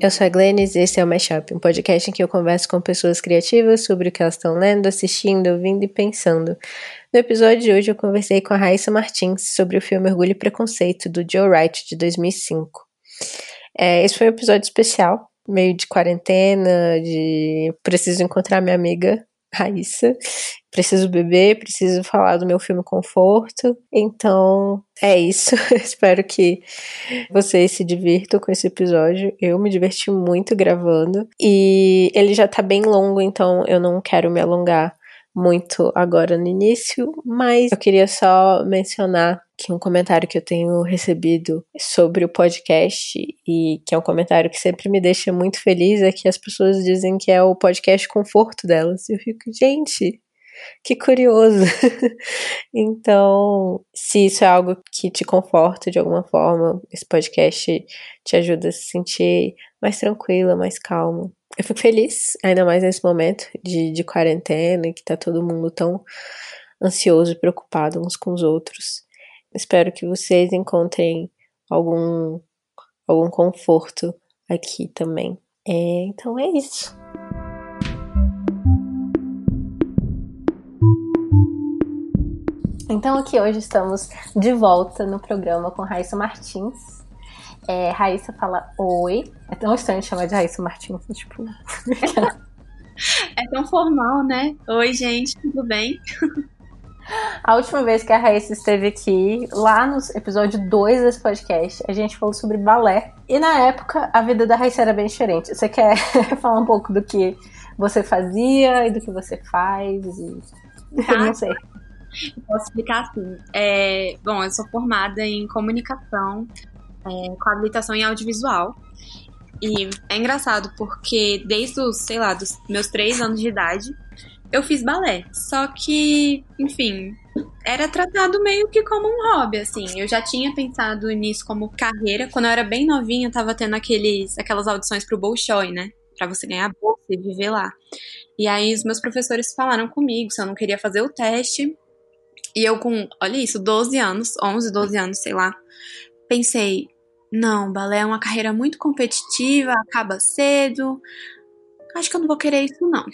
Eu sou a Glennis e esse é o Mashup, um podcast em que eu converso com pessoas criativas sobre o que elas estão lendo, assistindo, ouvindo e pensando. No episódio de hoje eu conversei com a Raíssa Martins sobre o filme Orgulho e Preconceito, do Joe Wright, de 2005. É, esse foi um episódio especial, meio de quarentena, de preciso encontrar minha amiga Raíssa. Preciso beber, preciso falar do meu filme Conforto. Então, é isso. Espero que vocês se divirtam com esse episódio. Eu me diverti muito gravando. E ele já tá bem longo, então eu não quero me alongar muito agora no início, mas eu queria só mencionar que um comentário que eu tenho recebido sobre o podcast e que é um comentário que sempre me deixa muito feliz é que as pessoas dizem que é o podcast conforto delas. Eu fico, gente, que curioso. então, se isso é algo que te conforta de alguma forma, esse podcast te ajuda a se sentir mais tranquila, mais calma. Eu fico feliz, ainda mais nesse momento de, de quarentena, que tá todo mundo tão ansioso e preocupado uns com os outros. Espero que vocês encontrem algum, algum conforto aqui também. É, então é isso. Então aqui hoje estamos de volta no programa com Raíssa Martins. É, Raíssa fala oi. É tão estranho chamar de Raíssa Martins, tipo. é tão formal, né? Oi, gente, tudo bem? A última vez que a Raíssa esteve aqui, lá no episódio 2 desse podcast, a gente falou sobre balé. E na época, a vida da Raíssa era bem diferente. Você quer falar um pouco do que você fazia e do que você faz? E... Tá. Não sei. Posso explicar assim. É, bom, eu sou formada em comunicação é, com habilitação em audiovisual. E é engraçado porque desde os, sei lá, dos meus três anos de idade, eu fiz balé. Só que, enfim, era tratado meio que como um hobby, assim. Eu já tinha pensado nisso como carreira. Quando eu era bem novinha, tava tendo aqueles, aquelas audições pro Bolshoi, né? Pra você ganhar bolsa e viver lá. E aí os meus professores falaram comigo se eu não queria fazer o teste. E eu com, olha isso, 12 anos, 11, 12 anos, sei lá, pensei, não, balé é uma carreira muito competitiva, acaba cedo. Acho que eu não vou querer isso, não.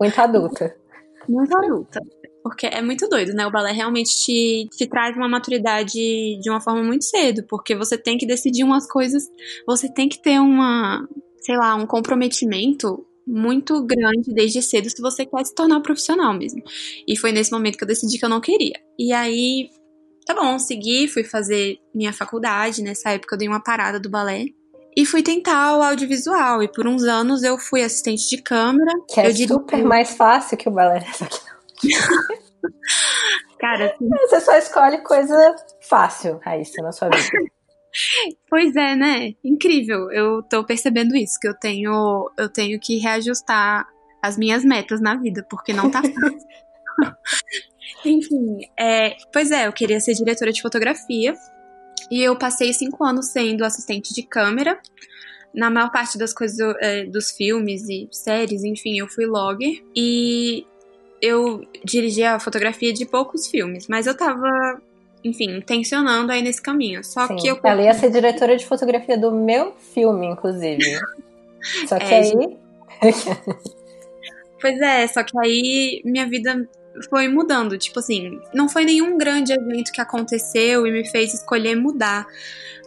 Muito adulta. Muito adulta. Porque é muito doido, né? O balé realmente te, te traz uma maturidade de uma forma muito cedo. Porque você tem que decidir umas coisas, você tem que ter uma, sei lá, um comprometimento muito grande desde cedo se você quer se tornar profissional mesmo. E foi nesse momento que eu decidi que eu não queria. E aí Tá bom, segui, fui fazer minha faculdade. Nessa época eu dei uma parada do balé. E fui tentar o audiovisual. E por uns anos eu fui assistente de câmera. Que é super mais fácil que o balé. Cara, assim... você só escolhe coisa fácil, Raíssa, na sua vida. Pois é, né? Incrível. Eu tô percebendo isso, que eu tenho, eu tenho que reajustar as minhas metas na vida, porque não tá fácil. Enfim, é, pois é, eu queria ser diretora de fotografia e eu passei cinco anos sendo assistente de câmera. Na maior parte das coisas, é, dos filmes e séries, enfim, eu fui logger e eu dirigi a fotografia de poucos filmes, mas eu tava, enfim, intencionando aí nesse caminho. Só Sim, que eu. Ela ia ser diretora de fotografia do meu filme, inclusive. Só que é, aí. pois é, só que aí minha vida foi mudando. Tipo assim, não foi nenhum grande evento que aconteceu e me fez escolher mudar.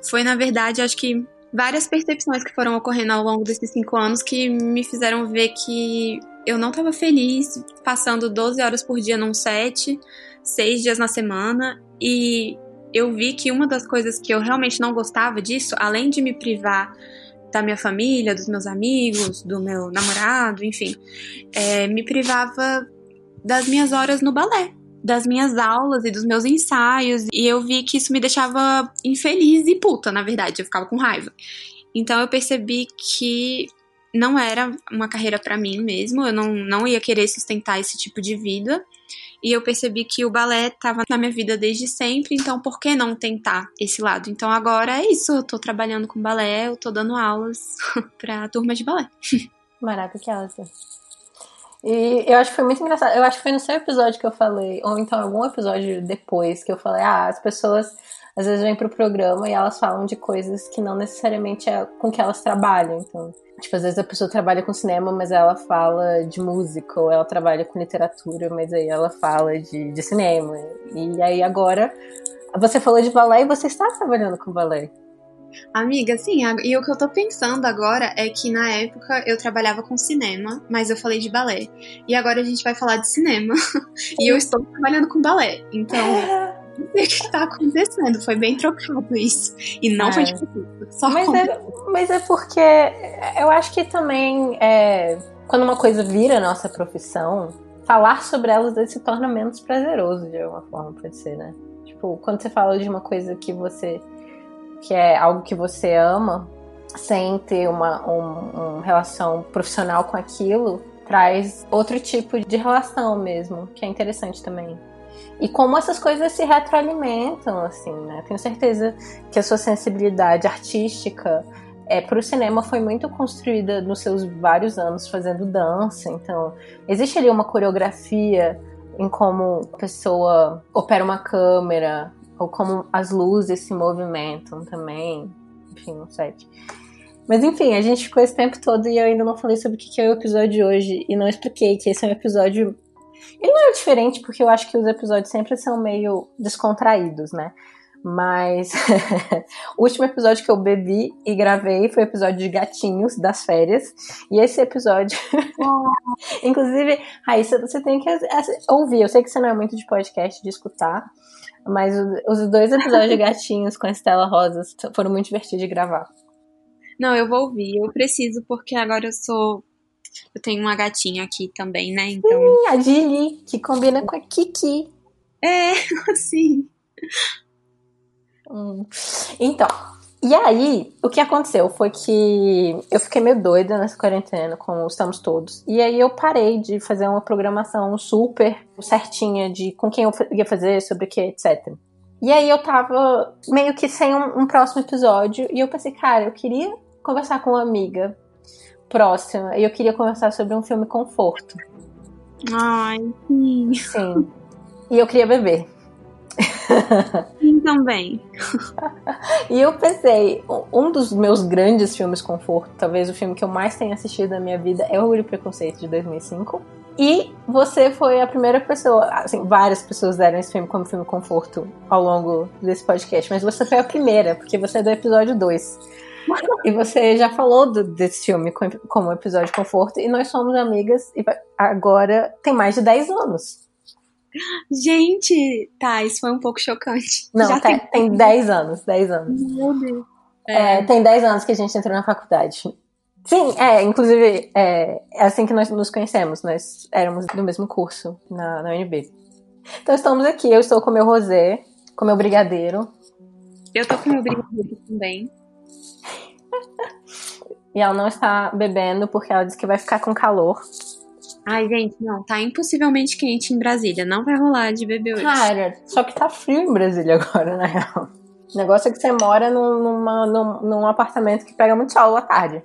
Foi, na verdade, acho que várias percepções que foram ocorrendo ao longo desses cinco anos que me fizeram ver que eu não estava feliz passando 12 horas por dia num set, seis dias na semana, e eu vi que uma das coisas que eu realmente não gostava disso, além de me privar da minha família, dos meus amigos, do meu namorado, enfim, é, me privava das minhas horas no balé, das minhas aulas e dos meus ensaios, e eu vi que isso me deixava infeliz e puta, na verdade, eu ficava com raiva. Então eu percebi que não era uma carreira para mim mesmo, eu não, não ia querer sustentar esse tipo de vida. E eu percebi que o balé estava na minha vida desde sempre, então por que não tentar esse lado? Então agora é isso, eu tô trabalhando com balé, eu tô dando aulas pra turma de balé. Maravilhosa. E eu acho que foi muito engraçado. Eu acho que foi no seu episódio que eu falei, ou então algum episódio depois que eu falei, ah, as pessoas às vezes vêm pro programa e elas falam de coisas que não necessariamente é com que elas trabalham. Então, tipo, às vezes a pessoa trabalha com cinema, mas ela fala de música, ou ela trabalha com literatura, mas aí ela fala de, de cinema. E aí agora você falou de balé e você está trabalhando com balé. Amiga, sim, e o que eu tô pensando agora é que na época eu trabalhava com cinema, mas eu falei de balé. E agora a gente vai falar de cinema. e eu estou trabalhando com balé. Então, não sei o que tá acontecendo. Foi bem trocado isso. E não é. foi difícil. Só mas, é, mas é porque eu acho que também é, quando uma coisa vira nossa profissão, falar sobre elas se torna menos prazeroso de alguma forma, pode ser, né? Tipo, quando você fala de uma coisa que você que é algo que você ama, sem ter uma, um, uma relação profissional com aquilo, traz outro tipo de relação mesmo, que é interessante também. E como essas coisas se retroalimentam, assim, né? Tenho certeza que a sua sensibilidade artística é, para o cinema foi muito construída nos seus vários anos fazendo dança. Então, existe ali uma coreografia em como a pessoa opera uma câmera, ou como as luzes se movimentam também, enfim, não sei. Mas enfim, a gente ficou esse tempo todo e eu ainda não falei sobre o que é o episódio de hoje e não expliquei que esse é um episódio. Ele não é diferente porque eu acho que os episódios sempre são meio descontraídos, né? Mas o último episódio que eu bebi e gravei foi o episódio de gatinhos das férias. E esse episódio. Inclusive, Raíssa, você tem que ouvir. Eu sei que você não é muito de podcast, de escutar. Mas os dois episódios de Gatinhos com a Estela Rosas foram muito divertidos de gravar. Não, eu vou ouvir. Eu preciso, porque agora eu sou. Eu tenho uma gatinha aqui também, né? Então. Sim, a Dili, que combina com a Kiki. É, sim. Hum. Então, e aí, o que aconteceu foi que eu fiquei meio doida nessa quarentena, como estamos todos. E aí eu parei de fazer uma programação super certinha de com quem eu ia fazer, sobre o que, etc. E aí eu tava meio que sem um, um próximo episódio. E eu pensei, cara, eu queria conversar com uma amiga próxima. E eu queria conversar sobre um filme conforto. Ai, sim. Sim. E eu queria beber. Sim, também. e eu pensei, um dos meus grandes filmes conforto, talvez o filme que eu mais tenha assistido na minha vida, é Orgulho e Preconceito de 2005. E você foi a primeira pessoa, assim, várias pessoas deram esse filme como filme conforto ao longo desse podcast, mas você foi a primeira, porque você é do episódio 2. E você já falou do, desse filme como episódio conforto, e nós somos amigas, e agora tem mais de 10 anos. Gente, tá, isso foi um pouco chocante. Não, Já tem, tem 10 anos, 10 anos. Meu Deus. É. é, tem 10 anos que a gente entrou na faculdade. Sim, é, inclusive, é, é assim que nós nos conhecemos, nós éramos do mesmo curso na, na UNB. Então estamos aqui, eu estou com meu rosé, com meu brigadeiro. Eu tô com meu brigadeiro também. E ela não está bebendo porque ela disse que vai ficar com calor. Ai, gente, não, tá impossivelmente quente em Brasília. Não vai rolar de beber hoje. Cara, só que tá frio em Brasília agora, na real. O negócio é que você mora num, numa, num, num apartamento que pega muito sol à tarde.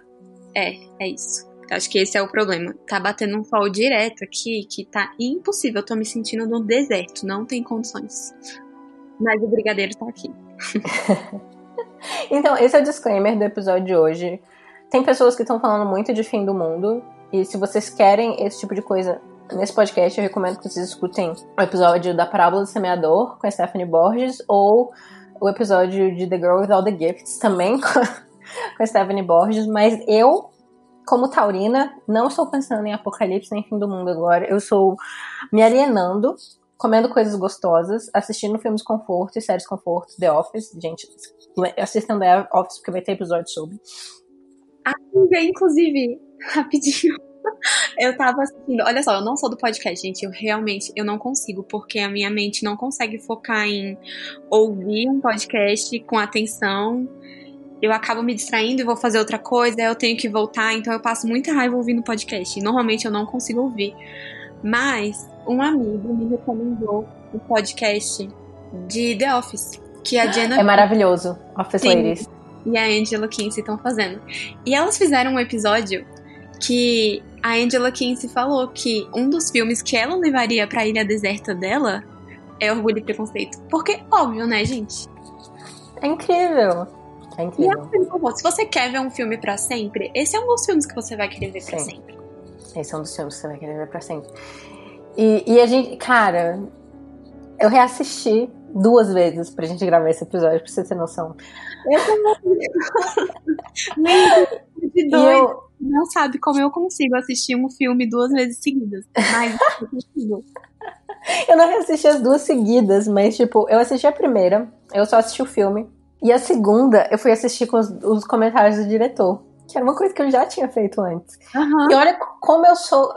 É, é isso. Acho que esse é o problema. Tá batendo um sol direto aqui que tá impossível. Eu tô me sentindo no deserto, não tem condições. Mas o brigadeiro tá aqui. então, esse é o disclaimer do episódio de hoje. Tem pessoas que estão falando muito de fim do mundo e se vocês querem esse tipo de coisa nesse podcast, eu recomendo que vocês escutem o episódio da Parábola do Semeador com a Stephanie Borges ou o episódio de The Girl with All the Gifts também com, a Stephanie Borges. Mas eu, como taurina, não estou pensando em apocalipse nem fim do mundo agora. Eu estou me alienando comendo coisas gostosas, assistindo filmes conforto e séries conforto, The Office. Gente, assistam The Office porque vai ter episódio sobre. Amiga, inclusive, rapidinho. Eu tava assistindo. Olha só, eu não sou do podcast, gente. Eu realmente eu não consigo, porque a minha mente não consegue focar em ouvir um podcast com atenção. Eu acabo me distraindo e vou fazer outra coisa, eu tenho que voltar, então eu passo muita raiva ouvindo podcast. Normalmente eu não consigo ouvir. Mas um amigo me recomendou o um podcast de The Office, que a Jenna. É maravilhoso, Office Sim. Ladies. E a Angela Kinsey estão fazendo. E elas fizeram um episódio que a Angela Kinsey falou que um dos filmes que ela levaria para a ilha deserta dela é Orgulho e Preconceito. Porque, óbvio, né, gente? É incrível. É incrível. E se você quer ver um filme para sempre, esse é um dos filmes que você vai querer ver pra sempre. Esse é um dos filmes que você vai querer ver pra sempre. E, e a gente, cara, eu reassisti duas vezes pra gente gravar esse episódio, pra você ter noção. Eu também. de dois. Eu... Não sabe como eu consigo assistir um filme duas vezes seguidas. Mas eu consigo. Eu não assisti as duas seguidas, mas, tipo, eu assisti a primeira, eu só assisti o filme. E a segunda, eu fui assistir com os, os comentários do diretor. Que era uma coisa que eu já tinha feito antes. Uhum. E olha como eu sou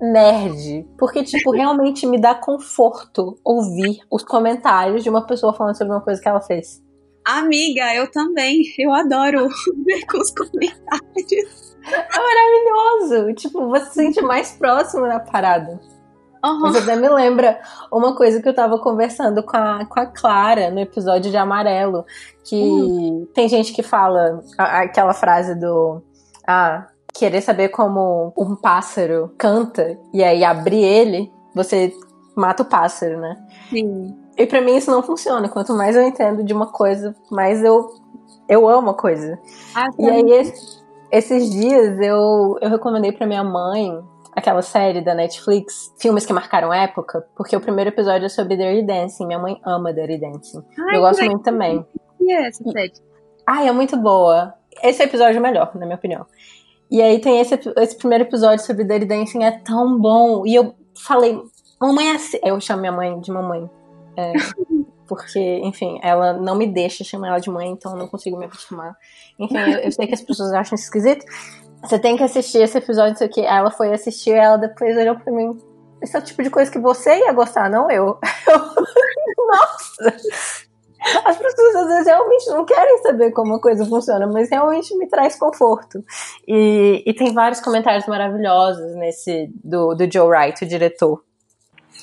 nerd. Porque, tipo, realmente me dá conforto ouvir os comentários de uma pessoa falando sobre uma coisa que ela fez. Amiga, eu também. Eu adoro ver com os comentários. É maravilhoso. Tipo, você se sente mais próximo da parada. Uhum. Mas até me lembra uma coisa que eu tava conversando com a, com a Clara no episódio de Amarelo. Que uhum. tem gente que fala aquela frase do. Ah, querer saber como um pássaro canta e aí abrir ele, você mata o pássaro, né? Sim. E para mim isso não funciona. Quanto mais eu entendo de uma coisa, mais eu eu amo a coisa. Ah, e aí esse, esses dias eu eu recomendei para minha mãe aquela série da Netflix, filmes que marcaram época, porque o primeiro episódio é sobre Dirty Dancing. Minha mãe ama Dirty Dancing. Ai, eu gosto muito também. E é essa série? Ai, é muito boa. Esse episódio é o melhor, na minha opinião. E aí tem esse, esse primeiro episódio sobre Dirty Dancing, é tão bom. E eu falei, mamãe é assim. Eu chamo minha mãe de mamãe. É, porque, enfim, ela não me deixa chamar ela de mãe, então eu não consigo me acostumar. Enfim, eu, eu sei que as pessoas acham isso esquisito, você tem que assistir esse episódio, isso aqui. Ela foi assistir, ela depois olhou pra mim. Esse é o tipo de coisa que você ia gostar, não eu. Nossa! As pessoas às vezes realmente não querem saber como a coisa funciona, mas realmente me traz conforto. E, e tem vários comentários maravilhosos nesse do, do Joe Wright, o diretor.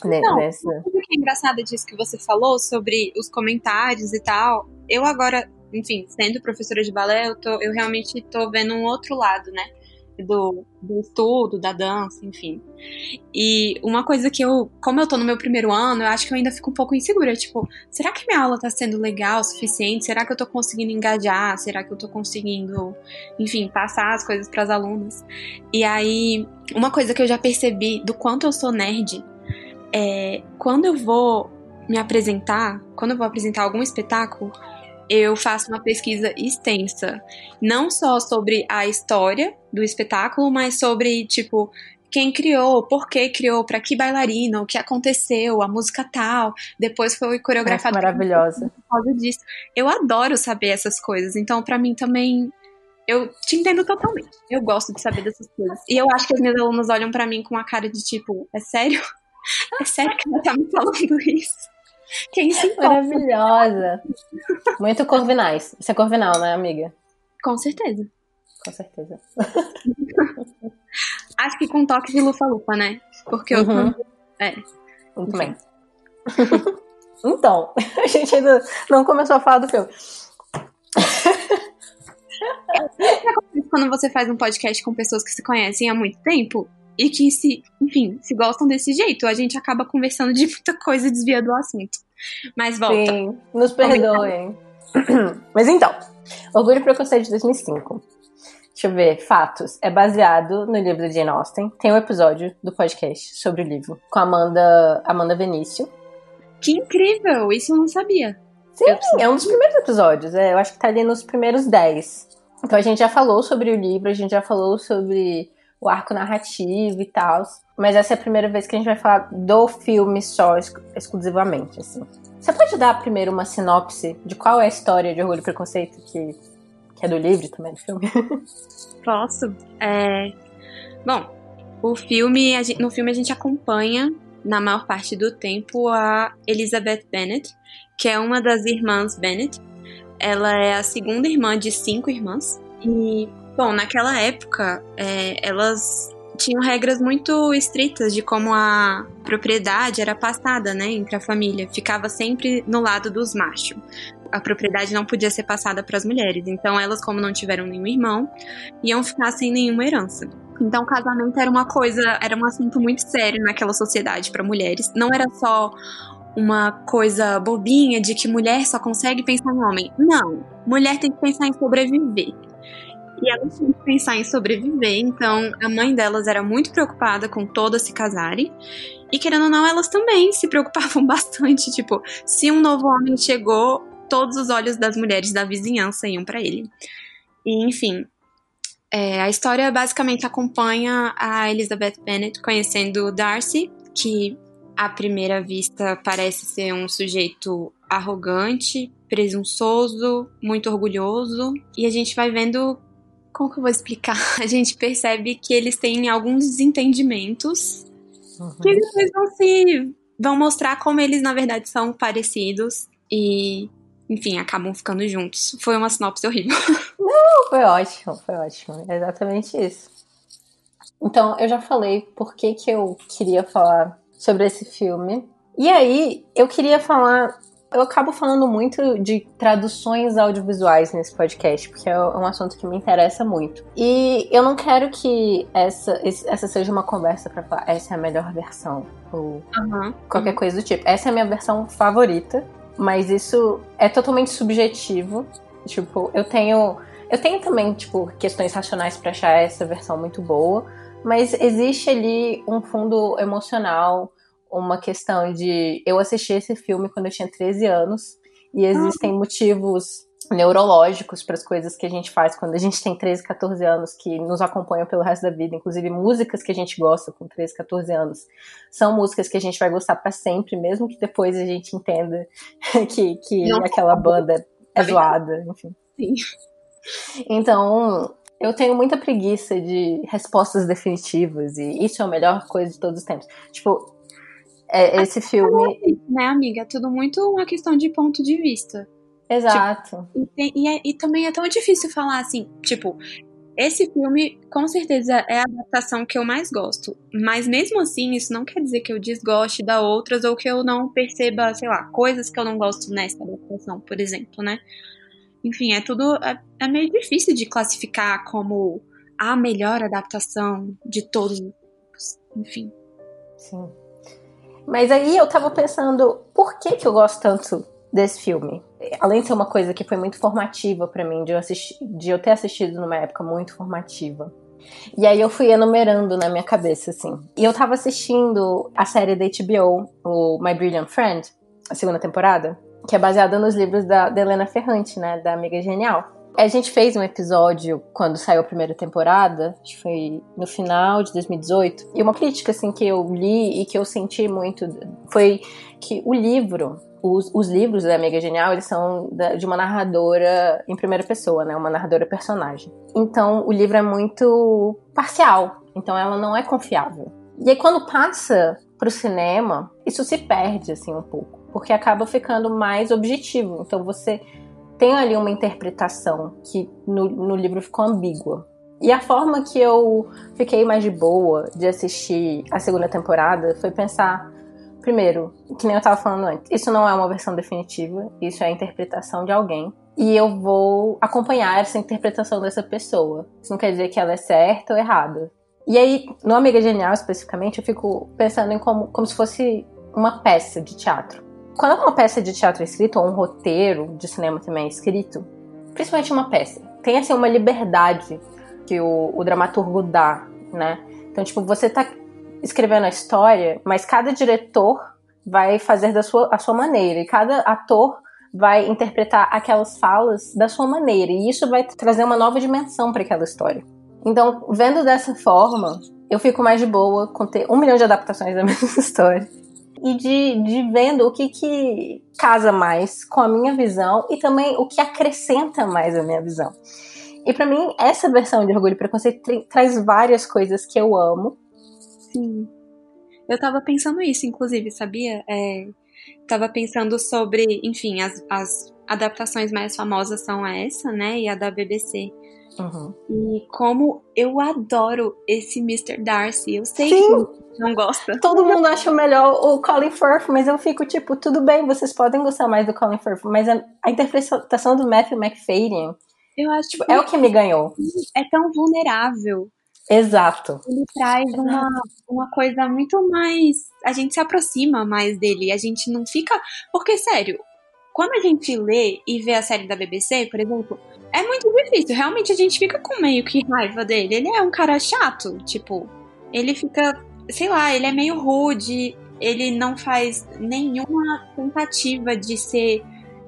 Não, nessa... o que é engraçado disso que você falou sobre os comentários e tal. Eu agora enfim, sendo professora de balé, eu, tô, eu realmente tô vendo um outro lado, né? Do, do estudo, da dança, enfim. E uma coisa que eu, como eu tô no meu primeiro ano, eu acho que eu ainda fico um pouco insegura. Tipo, será que minha aula tá sendo legal o suficiente? Será que eu tô conseguindo engajar? Será que eu tô conseguindo, enfim, passar as coisas para as alunas? E aí, uma coisa que eu já percebi do quanto eu sou nerd é quando eu vou me apresentar, quando eu vou apresentar algum espetáculo, eu faço uma pesquisa extensa, não só sobre a história do espetáculo, mas sobre, tipo, quem criou, por que criou, para que bailarina, o que aconteceu, a música tal, depois foi coreografado. maravilhosa. Por causa disso. Eu adoro saber essas coisas, então para mim também eu te entendo totalmente. Eu gosto de saber dessas coisas. E eu acho que as minhas alunas olham para mim com a cara de tipo, é sério? É sério que ela tá me falando isso? Quem se? Maravilhosa. Muito corvinais. Você é corvinal, né, amiga? Com certeza. Com certeza. Acho que com toque de lufa-lufa, né? Porque eu. Uhum. É. Eu também. então, a gente ainda não começou a falar do filme. Quando você faz um podcast com pessoas que se conhecem há muito tempo, e que se, enfim, se gostam desse jeito, a gente acaba conversando de muita coisa e desvia do assunto. Mas volta. Sim, nos perdoem. Mas então, Orgulho e Preconceito de 2005. Deixa eu ver, fatos. É baseado no livro de Jane Austen. Tem um episódio do podcast sobre o livro com a Amanda, Amanda Benício. Que incrível! Isso eu não sabia. Sim, é um dos primeiros episódios. É, eu acho que tá ali nos primeiros 10. Então a gente já falou sobre o livro, a gente já falou sobre o arco narrativo e tal. Mas essa é a primeira vez que a gente vai falar do filme só, exclusivamente, assim. Você pode dar primeiro uma sinopse de qual é a história de Orgulho e Preconceito, que, que é do livro também, do filme? Posso. É... Bom, o filme, no filme a gente acompanha, na maior parte do tempo, a Elizabeth Bennet, que é uma das irmãs Bennet. Ela é a segunda irmã de cinco irmãs. E Bom, naquela época, é, elas tinham regras muito estritas de como a propriedade era passada, né, entre a família. Ficava sempre no lado dos machos. A propriedade não podia ser passada para as mulheres. Então, elas, como não tiveram nenhum irmão, iam ficar sem nenhuma herança. Então, casamento era uma coisa, era um assunto muito sério naquela sociedade para mulheres. Não era só uma coisa bobinha de que mulher só consegue pensar em homem. Não, mulher tem que pensar em sobreviver. E elas tinham que pensar em sobreviver, então a mãe delas era muito preocupada com todas se casarem. E querendo ou não, elas também se preocupavam bastante. Tipo, se um novo homem chegou, todos os olhos das mulheres da vizinhança iam para ele. E enfim, é, a história basicamente acompanha a Elizabeth Bennet conhecendo Darcy, que à primeira vista parece ser um sujeito arrogante, presunçoso, muito orgulhoso, e a gente vai vendo como que eu vou explicar? A gente percebe que eles têm alguns desentendimentos uhum. que depois vão se vão mostrar como eles na verdade são parecidos e enfim, acabam ficando juntos. Foi uma sinopse horrível. Não, foi ótimo, foi ótimo. É exatamente isso. Então, eu já falei por que, que eu queria falar sobre esse filme. E aí, eu queria falar eu acabo falando muito de traduções audiovisuais nesse podcast, porque é um assunto que me interessa muito. E eu não quero que essa, essa seja uma conversa para falar essa é a melhor versão, ou uhum. qualquer coisa do tipo. Essa é a minha versão favorita, mas isso é totalmente subjetivo. Tipo, eu tenho. Eu tenho também, tipo, questões racionais para achar essa versão muito boa, mas existe ali um fundo emocional uma questão de eu assisti esse filme quando eu tinha 13 anos e existem ah. motivos neurológicos para as coisas que a gente faz quando a gente tem 13, 14 anos que nos acompanham pelo resto da vida, inclusive músicas que a gente gosta com 13, 14 anos, são músicas que a gente vai gostar para sempre, mesmo que depois a gente entenda que, que aquela banda é zoada, enfim. Sim. Então, eu tenho muita preguiça de respostas definitivas e isso é a melhor coisa de todos os tempos. Tipo, é, esse filme. Né, amiga? É tudo muito uma questão de ponto de vista. Exato. Tipo, e, e, é, e, também é tão difícil falar assim, tipo, esse filme com certeza é a adaptação que eu mais gosto. Mas mesmo assim, isso não quer dizer que eu desgoste da outras ou que eu não perceba, sei lá, coisas que eu não gosto nessa adaptação, por exemplo, né? Enfim, é tudo. É, é meio difícil de classificar como a melhor adaptação de todos. Enfim. Sim. Mas aí eu tava pensando, por que que eu gosto tanto desse filme? Além de ser uma coisa que foi muito formativa para mim, de eu, de eu ter assistido numa época muito formativa. E aí eu fui enumerando na minha cabeça, assim. E eu tava assistindo a série da HBO, o My Brilliant Friend, a segunda temporada, que é baseada nos livros da, da Helena Ferrante, né, da Amiga Genial. A gente fez um episódio quando saiu a primeira temporada, acho que foi no final de 2018, e uma crítica assim que eu li e que eu senti muito foi que o livro, os, os livros da Amiga Genial, eles são da, de uma narradora em primeira pessoa, né, uma narradora personagem. Então o livro é muito parcial, então ela não é confiável. E aí quando passa pro cinema, isso se perde assim um pouco, porque acaba ficando mais objetivo. Então você tem ali uma interpretação que no, no livro ficou ambígua. E a forma que eu fiquei mais de boa de assistir a segunda temporada foi pensar, primeiro, que nem eu tava falando antes, isso não é uma versão definitiva, isso é a interpretação de alguém. E eu vou acompanhar essa interpretação dessa pessoa. Isso não quer dizer que ela é certa ou errada. E aí, no Amiga Genial especificamente, eu fico pensando em como, como se fosse uma peça de teatro. Quando uma peça de teatro é escrita, ou um roteiro de cinema também é escrito, principalmente uma peça, tem assim uma liberdade que o, o dramaturgo dá, né? Então, tipo, você tá escrevendo a história, mas cada diretor vai fazer da sua, a sua maneira, e cada ator vai interpretar aquelas falas da sua maneira, e isso vai trazer uma nova dimensão para aquela história. Então, vendo dessa forma, eu fico mais de boa com ter um milhão de adaptações da mesma história e de, de vendo o que, que casa mais com a minha visão e também o que acrescenta mais a minha visão. E para mim, essa versão de Orgulho e Preconceito tra traz várias coisas que eu amo. Sim. Eu tava pensando isso, inclusive, sabia? É, tava pensando sobre, enfim, as, as adaptações mais famosas são essa, né? E a da BBC. Uhum. E como eu adoro esse Mr. Darcy. Eu sei Sim. que não gosta. Todo mundo acha melhor o Colin Firth, mas eu fico tipo, tudo bem, vocês podem gostar mais do Colin Firth, mas a, a interpretação do Matthew McFadden eu acho tipo, é o que me ganhou. É tão vulnerável. Exato. Ele traz uma, uma coisa muito mais. A gente se aproxima mais dele. A gente não fica. Porque, sério, quando a gente lê e vê a série da BBC, por exemplo, é muito difícil. Realmente a gente fica com meio que raiva dele. Ele é um cara chato, tipo, ele fica, sei lá, ele é meio rude, ele não faz nenhuma tentativa de ser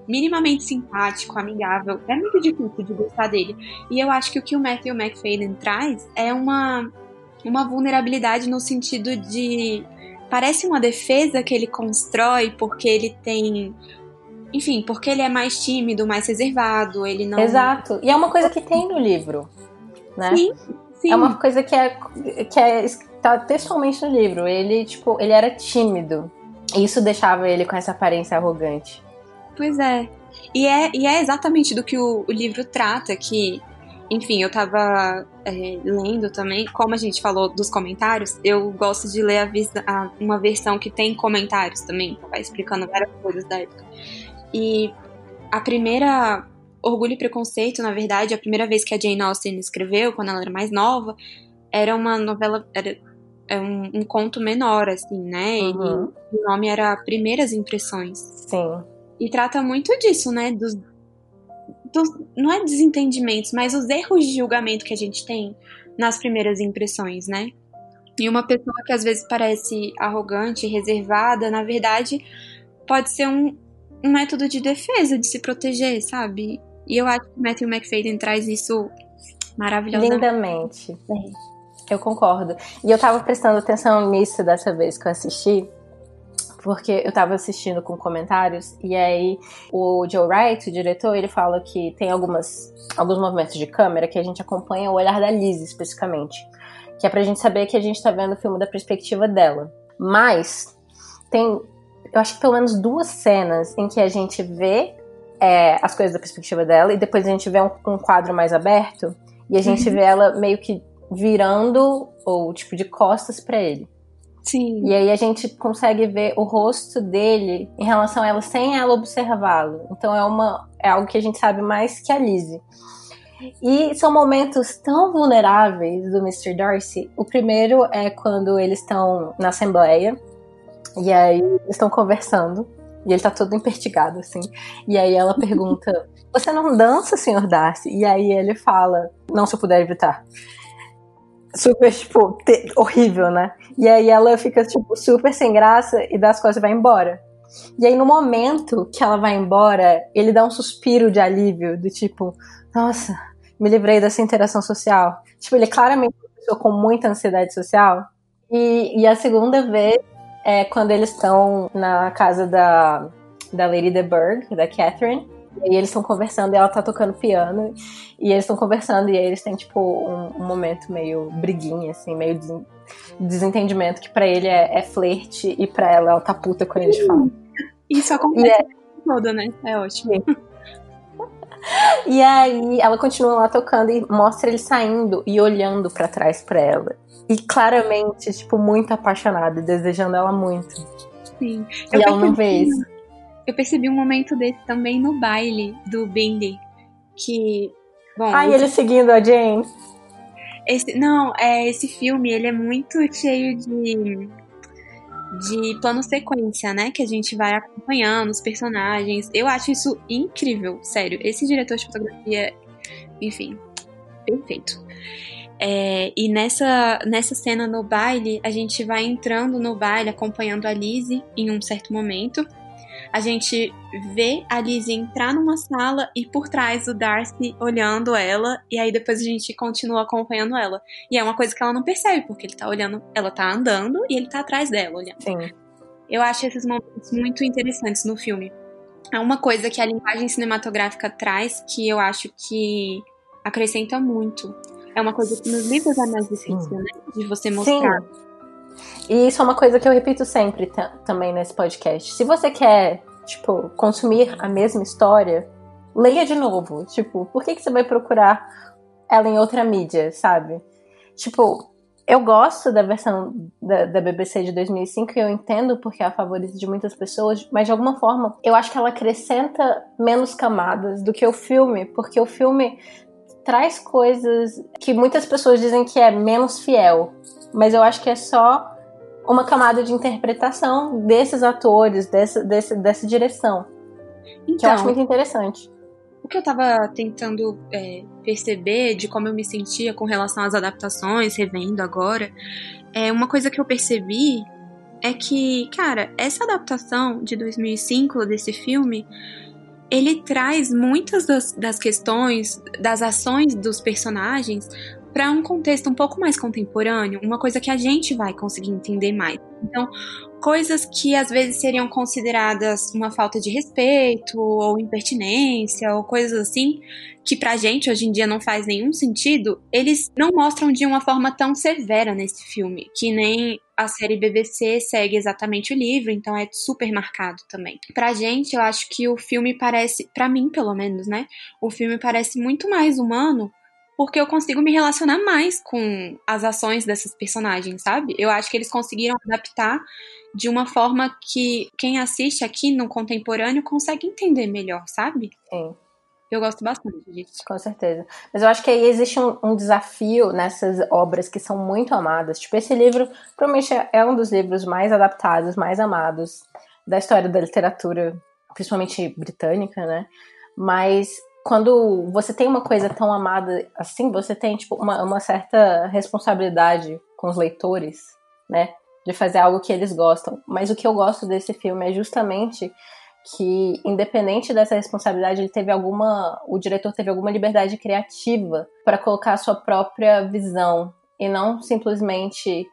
minimamente simpático, amigável. É muito difícil de gostar dele. E eu acho que o que o Matthew McFadden traz é uma, uma vulnerabilidade no sentido de. Parece uma defesa que ele constrói porque ele tem enfim, porque ele é mais tímido, mais reservado, ele não. Exato. E é uma coisa que tem no livro, né? Sim, sim. É uma coisa que é que é tá textualmente no livro. Ele, tipo, ele era tímido. E isso deixava ele com essa aparência arrogante. Pois é. E é, e é exatamente do que o, o livro trata, que, enfim, eu tava é, lendo também, como a gente falou dos comentários, eu gosto de ler a, a, uma versão que tem comentários também, vai explicando várias coisas da época. E a primeira Orgulho e Preconceito, na verdade, a primeira vez que a Jane Austen escreveu, quando ela era mais nova, era uma novela, era é um, um conto menor, assim, né? Uhum. E o nome era Primeiras Impressões. Sim. E trata muito disso, né? Dos, dos, não é desentendimentos, mas os erros de julgamento que a gente tem nas primeiras impressões, né? E uma pessoa que às vezes parece arrogante, reservada, na verdade, pode ser um, um método de defesa, de se proteger, sabe? E eu acho que Matthew McFadden traz isso maravilhosamente. Lindamente. Eu concordo. E eu tava prestando atenção nisso dessa vez que eu assisti, porque eu tava assistindo com comentários, e aí o Joe Wright, o diretor, ele fala que tem algumas, alguns movimentos de câmera que a gente acompanha o olhar da Liz especificamente. Que é pra gente saber que a gente tá vendo o filme da perspectiva dela. Mas tem eu acho que pelo menos duas cenas em que a gente vê é, as coisas da perspectiva dela e depois a gente vê um, um quadro mais aberto e a gente uhum. vê ela meio que virando ou tipo de costas para ele. Sim. E aí a gente consegue ver o rosto dele em relação a ela sem ela observá-lo. Então é uma é algo que a gente sabe mais que a Lizzie. E são momentos tão vulneráveis do Mr. Darcy. O primeiro é quando eles estão na assembleia e aí eles estão conversando. E ele tá todo empertigado, assim. E aí ela pergunta: Você não dança, senhor Darcy? E aí ele fala: Não, se eu puder evitar. Super, tipo, horrível, né? E aí ela fica, tipo, super sem graça e dá as coisas vai embora. E aí, no momento que ela vai embora, ele dá um suspiro de alívio, do tipo, nossa, me livrei dessa interação social. Tipo, ele é claramente uma pessoa com muita ansiedade social. E, e a segunda vez é quando eles estão na casa da, da Lady de Burgh, da Catherine. E eles estão conversando e ela tá tocando piano. E eles estão conversando e aí eles têm, tipo, um, um, momento meio briguinha, assim, meio des desentendimento, que para ele é, é flerte e para ela ela tá puta quando eles falam. Isso acontece é... todo, né? É ótimo. E aí ela continua lá tocando e mostra ele saindo e olhando para trás para ela. E claramente, tipo, muito apaixonado, desejando ela muito. Sim. E eu ela percebi, não vê isso. Eu percebi um momento desse também no baile do Bindi. Que. Bom, ah, e ele seguindo a Jane. Esse, não, é, esse filme ele é muito cheio de de plano sequência, né? Que a gente vai acompanhando os personagens. Eu acho isso incrível, sério. Esse diretor de fotografia, enfim, perfeito. É, e nessa, nessa cena no baile, a gente vai entrando no baile, acompanhando a Lizzie em um certo momento a gente vê a Lizzie entrar numa sala e por trás o Darcy olhando ela, e aí depois a gente continua acompanhando ela. E é uma coisa que ela não percebe, porque ele tá olhando, ela tá andando e ele tá atrás dela olhando. Sim. Eu acho esses momentos muito interessantes no filme. É uma coisa que a linguagem cinematográfica traz que eu acho que acrescenta muito. É uma coisa que nos livros é mais difícil, Sim. né? De você mostrar. Sim. E isso é uma coisa que eu repito sempre também nesse podcast. Se você quer, tipo, consumir a mesma história, leia de novo. Tipo, por que, que você vai procurar ela em outra mídia, sabe? Tipo, eu gosto da versão da, da, BBC de 2005 e eu entendo porque é a favorita de muitas pessoas, mas de alguma forma eu acho que ela acrescenta menos camadas do que o filme, porque o filme traz coisas que muitas pessoas dizem que é menos fiel, mas eu acho que é só uma camada de interpretação desses atores, dessa, desse, dessa direção. Então, que eu acho então, muito interessante. O que eu tava tentando é, perceber de como eu me sentia com relação às adaptações, revendo agora, é uma coisa que eu percebi é que, cara, essa adaptação de 2005 desse filme, ele traz muitas das, das questões, das ações dos personagens para um contexto um pouco mais contemporâneo, uma coisa que a gente vai conseguir entender mais. Então, coisas que às vezes seriam consideradas uma falta de respeito ou impertinência ou coisas assim, que pra gente hoje em dia não faz nenhum sentido, eles não mostram de uma forma tão severa nesse filme, que nem a série BBC segue exatamente o livro, então é super marcado também. Pra gente, eu acho que o filme parece, para mim pelo menos, né? O filme parece muito mais humano porque eu consigo me relacionar mais com as ações dessas personagens, sabe? Eu acho que eles conseguiram adaptar de uma forma que quem assiste aqui no contemporâneo consegue entender melhor, sabe? Sim. Eu gosto bastante disso. Com certeza. Mas eu acho que aí existe um, um, desafio nessas obras que são muito amadas. Tipo, esse livro provavelmente é um dos livros mais adaptados, mais amados da história da literatura, principalmente britânica, né? Mas quando você tem uma coisa tão amada assim, você tem tipo, uma, uma certa responsabilidade com os leitores, né? De fazer algo que eles gostam. Mas o que eu gosto desse filme é justamente que, independente dessa responsabilidade, ele teve alguma. O diretor teve alguma liberdade criativa para colocar a sua própria visão e não simplesmente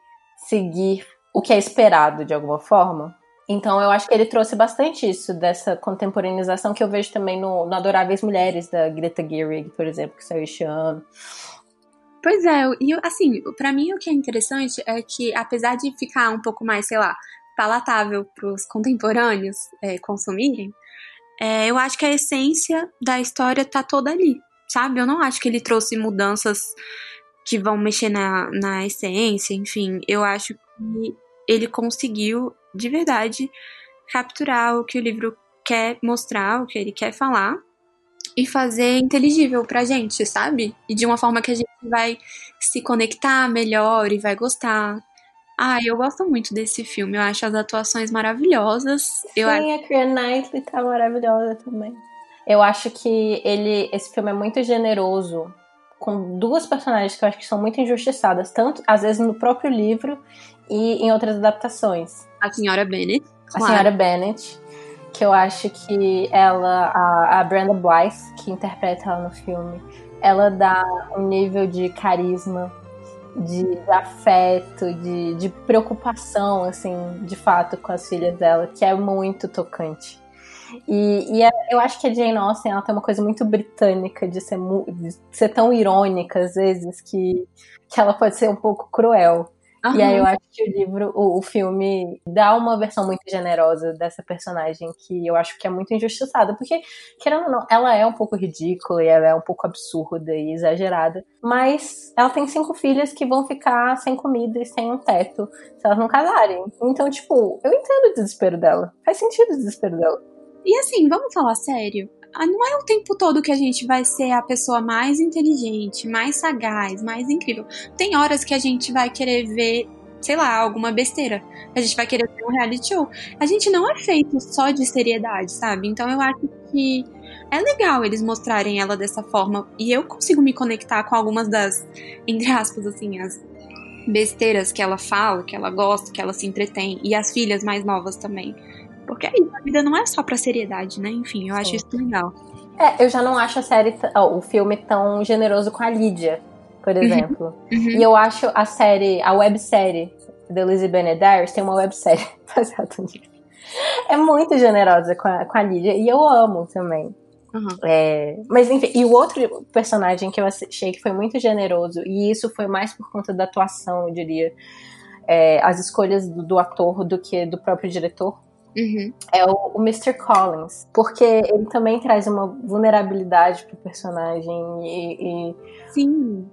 seguir o que é esperado de alguma forma. Então eu acho que ele trouxe bastante isso dessa contemporaneização que eu vejo também no, no Adoráveis Mulheres da Greta Gerwig, por exemplo, que saiu este ano. Pois é, e assim, para mim o que é interessante é que apesar de ficar um pouco mais, sei lá, palatável para os contemporâneos é, consumirem, é, eu acho que a essência da história tá toda ali, sabe? Eu não acho que ele trouxe mudanças que vão mexer na, na essência, enfim, eu acho que ele conseguiu de verdade capturar o que o livro quer mostrar, o que ele quer falar e fazer inteligível pra gente, sabe? E de uma forma que a gente vai se conectar melhor e vai gostar. Ah, eu gosto muito desse filme. Eu acho as atuações maravilhosas. Sim, eu acho... a Keira Knightley tá maravilhosa também. Eu acho que ele, esse filme é muito generoso com duas personagens que eu acho que são muito injustiçadas, tanto às vezes no próprio livro e em outras adaptações. A senhora Bennett. Claro. A senhora Bennett, que eu acho que ela, a, a Brenda Blythe, que interpreta ela no filme, ela dá um nível de carisma, de, de afeto, de, de preocupação, assim, de fato, com as filhas dela, que é muito tocante. E, e é, eu acho que a Jane Austen ela tem uma coisa muito britânica de ser, de ser tão irônica às vezes que, que ela pode ser um pouco cruel. Uhum. E aí eu acho que o livro, o, o, filme, dá uma versão muito generosa dessa personagem que eu acho que é muito injustiçada. Porque, querendo ou não, ela é um pouco ridícula e ela é um pouco absurda e exagerada. Mas ela tem cinco filhas que vão ficar sem comida e sem um teto se elas não casarem. Então, tipo, eu entendo o desespero dela. Faz sentido o desespero dela. E assim, vamos falar sério. Ah, não é o tempo todo que a gente vai ser a pessoa mais inteligente, mais sagaz, mais incrível. Tem horas que a gente vai querer ver, sei lá, alguma besteira. A gente vai querer ver um reality show. A gente não é feito só de seriedade, sabe? Então eu acho que é legal eles mostrarem ela dessa forma. E eu consigo me conectar com algumas das, entre aspas, assim, as besteiras que ela fala, que ela gosta, que ela se entretém. E as filhas mais novas também. Porque é isso, a vida não é só pra seriedade, né? Enfim, eu Sim. acho isso legal. É, eu já não acho a série, o filme tão generoso com a Lídia, por uhum. exemplo. Uhum. Uhum. E eu acho a série, a websérie da Lizzie Benedict tem uma websérie baseada nisso. É muito generosa com a, com a Lídia e eu amo também. Uhum. É, mas enfim, e o outro personagem que eu achei que foi muito generoso, e isso foi mais por conta da atuação, eu diria, é, as escolhas do, do, ator do que do próprio diretor, Uhum. É o, o, Mr. Collins. Porque ele também traz uma vulnerabilidade pro personagem e. e... Sim.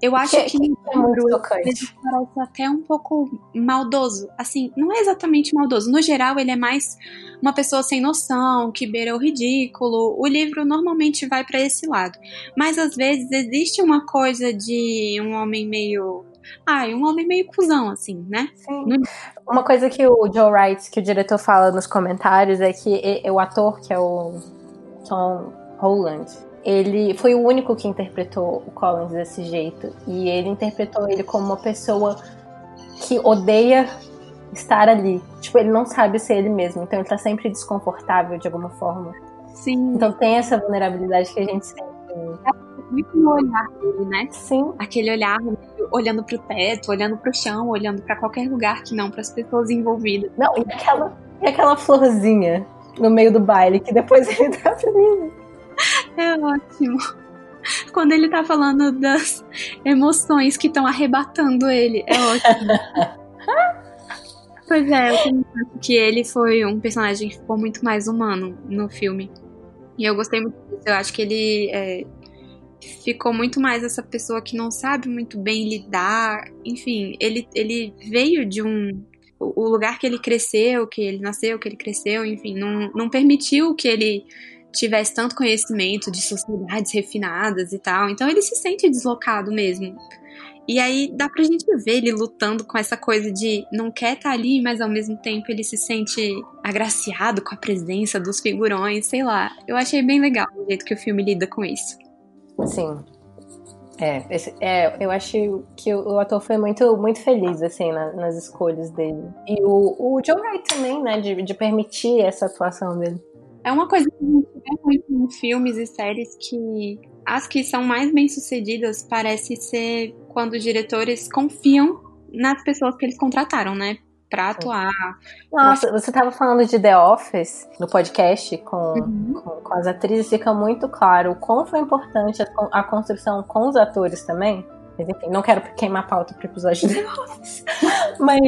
Eu acho que, que é muito tocante. parece até um pouco maldoso. Assim, não é exatamente maldoso. No geral, ele é mais uma pessoa sem noção, que beira o ridículo. O livro normalmente vai para esse lado. Mas às vezes existe uma coisa de um homem meio ah, um homem meio cuzão, assim, né? Sim. Uma coisa que o Joe Wright, que o diretor fala nos comentários, é que o ator, que é o Tom Holland, ele foi o único que interpretou o Collins desse jeito. E ele interpretou ele como uma pessoa que odeia estar ali. Tipo, ele não sabe ser ele mesmo. Então ele tá sempre desconfortável de alguma forma. Sim. Então tem essa vulnerabilidade que a gente sente. Muito no olhar dele, né? Sim. Aquele olhar olhando pro teto, olhando pro chão, olhando para qualquer lugar que não para as pessoas envolvidas. Não, e aquela, e aquela florzinha no meio do baile que depois ele tá feliz. É ótimo. Quando ele tá falando das emoções que estão arrebatando ele, é ótimo. pois é, eu acho que ele foi um personagem que ficou muito mais humano no filme. E eu gostei muito disso. Eu acho que ele é, ficou muito mais essa pessoa que não sabe muito bem lidar. Enfim, ele, ele veio de um. O lugar que ele cresceu, que ele nasceu, que ele cresceu, enfim, não, não permitiu que ele tivesse tanto conhecimento de sociedades refinadas e tal. Então ele se sente deslocado mesmo. E aí dá pra gente ver ele lutando com essa coisa de não quer estar tá ali, mas ao mesmo tempo ele se sente agraciado com a presença dos figurões, sei lá. Eu achei bem legal o jeito que o filme lida com isso. Sim. É, esse, é, eu acho que o, ator foi muito, muito feliz, assim, na, nas escolhas dele. E o, o Joe Wright também, né, de, de permitir essa atuação dele. É uma coisa que a gente vê muito em filmes e séries que as que são mais bem sucedidas parece ser quando os diretores confiam nas pessoas que eles contrataram, né? Pra atuar. Nossa, você tava falando de The Office no podcast com, uhum. com, com, as atrizes, fica muito claro o quão foi importante a, a construção com os atores também. Mas, enfim, não quero queimar a pauta pro episódio de The Office. Mas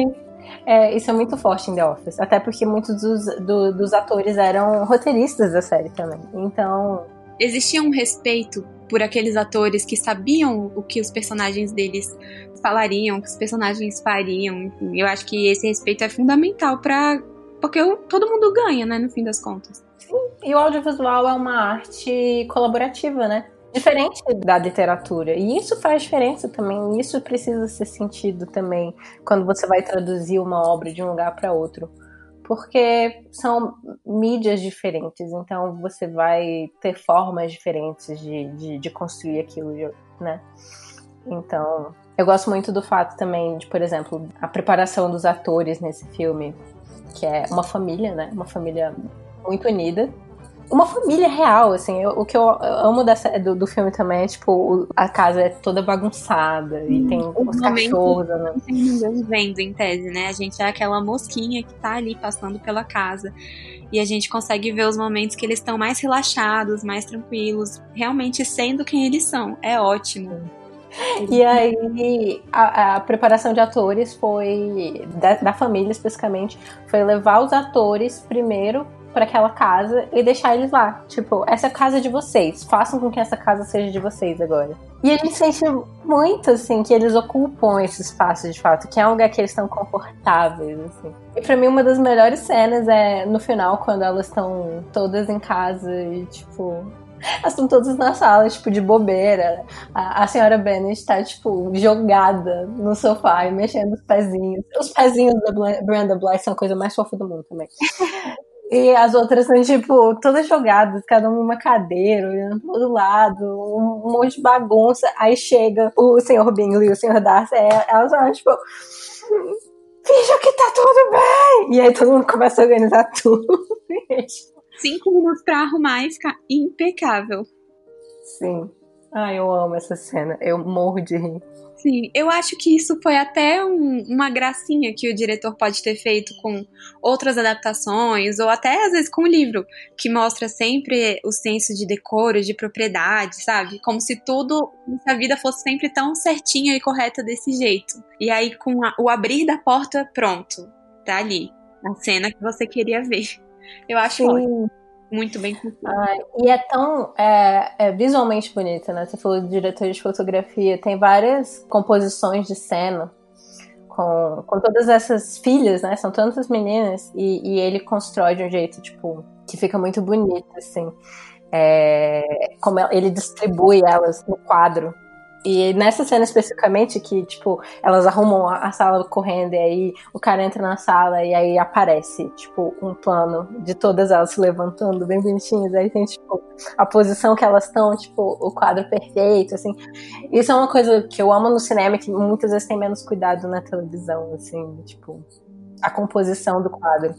é, isso é muito forte em The Office. Até porque muitos dos, do, dos atores eram roteiristas da série também. Então. Existia um respeito por aqueles atores que sabiam o que os personagens deles falariam, o que os personagens fariam. Eu acho que esse respeito é fundamental para porque todo mundo ganha, né, no fim das contas. Sim, e o audiovisual é uma arte colaborativa, né? diferente da literatura. E isso faz diferença também, isso precisa ser sentido também quando você vai traduzir uma obra de um lugar para outro. Porque são mídias diferentes, então você vai ter formas diferentes de, de, de construir aquilo, né? Então, eu gosto muito do fato também de, por exemplo, a preparação dos atores nesse filme, que é uma família, né? Uma família muito unida uma família real, assim. Eu, o que eu amo dessa, do, do filme também é, tipo, a casa é toda bagunçada e hum, tem os cachorros, né? Tem ninguém vivendo, em tese, né? A gente é aquela mosquinha que tá ali passando pela casa. E a gente consegue ver os momentos que eles estão mais relaxados, mais tranquilos, realmente sendo quem eles são. É ótimo. E aí, a, a, preparação de atores foi, da, da família especificamente, foi levar os atores primeiro para aquela casa e deixar eles lá. Tipo, essa é a casa de vocês. Façam com que essa casa seja de vocês agora. E a gente sente muito, assim, que eles ocupam esse espaço de fato, que é um lugar que eles estão confortáveis, assim. E pra mim, uma das melhores cenas é no final, quando elas estão todas em casa e, tipo, elas estão todas na sala, tipo, de bobeira. A, a senhora Bennett tá, tipo, jogada no sofá e mexendo os pezinhos. Os pezinhos da Brenda Blythe são a coisa mais fofa do mundo também. E as outras são, tipo, todas jogadas, cada uma numa cadeira, olhando pro outro lado, um monte de bagunça. Aí chega o senhor Bingley e o senhor Darcy, é, elas são, tipo, finja que tá tudo bem! E aí todo mundo começa a organizar tudo. Cinco minutos pra arrumar e ficar impecável. Sim. Ai, eu amo essa cena. Eu morro de rir. Sim, eu acho que isso foi até um, uma gracinha que o diretor pode ter feito com outras adaptações, ou até às vezes com o livro, que mostra sempre o senso de decoro, de propriedade, sabe? Como se tudo nessa vida fosse sempre tão certinha e correta desse jeito. E aí, com a, o abrir da porta, pronto, tá ali. A cena que você queria ver. Eu acho Sim. ótimo. Muito bem ah, E é tão é, é visualmente bonito, né? Você falou de diretor de fotografia, tem várias composições de cena com, com todas essas filhas, né? São tantas meninas, e, e ele constrói de um jeito, tipo, que fica muito bonito, assim. É, como ele distribui elas no quadro e nessa cena especificamente, que, tipo, elas arrumam a sala correndo, e aí o cara entra na sala e aí aparece, tipo, um plano de todas elas se levantando, bem bonitinhas. Aí tem, tipo, a posição que elas estão, tipo, o quadro perfeito, assim. Isso é uma coisa que eu amo no cinema, que muitas vezes tem menos cuidado na televisão, assim, tipo, a composição do quadro.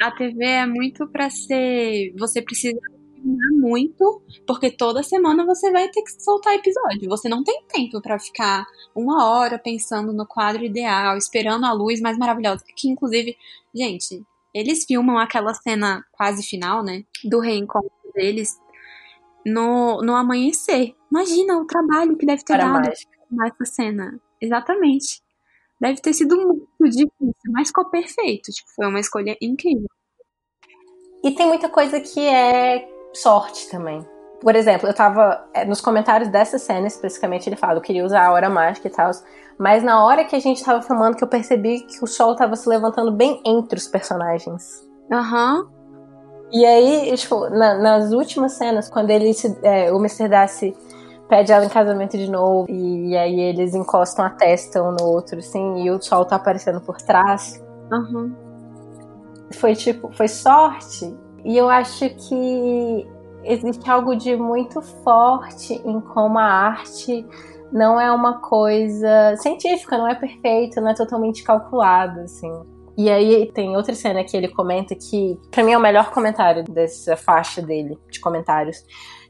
A TV é muito para ser. Você precisa muito, porque toda semana você vai ter que soltar episódio. Você não tem tempo para ficar uma hora pensando no quadro ideal, esperando a luz mais maravilhosa. Que inclusive, gente, eles filmam aquela cena quase final, né? Do reencontro deles no, no amanhecer. Imagina o trabalho que deve ter Para dado nessa cena. Exatamente. Deve ter sido muito difícil, mas ficou perfeito. Tipo, foi uma escolha incrível. E tem muita coisa que é sorte também. Por exemplo, eu tava. É, nos comentários dessa cena, especificamente, ele fala: eu queria usar a hora mágica e tal. Mas na hora que a gente tava filmando, que eu percebi que o sol tava se levantando bem entre os personagens. Aham. Uhum. E aí, tipo, na, nas últimas cenas, quando ele se, é, o Mr. Darcy pede ela em casamento de novo, e, e aí eles encostam a testa um no outro, assim, e o sol tá aparecendo por trás. Uhum. Foi tipo, foi sorte e eu acho que existe algo de muito forte em como a arte não é uma coisa científica, não é perfeita, não é totalmente calculada, assim. E aí tem outra cena que ele comenta que, para mim, é o melhor comentário dessa faixa dele, de comentários,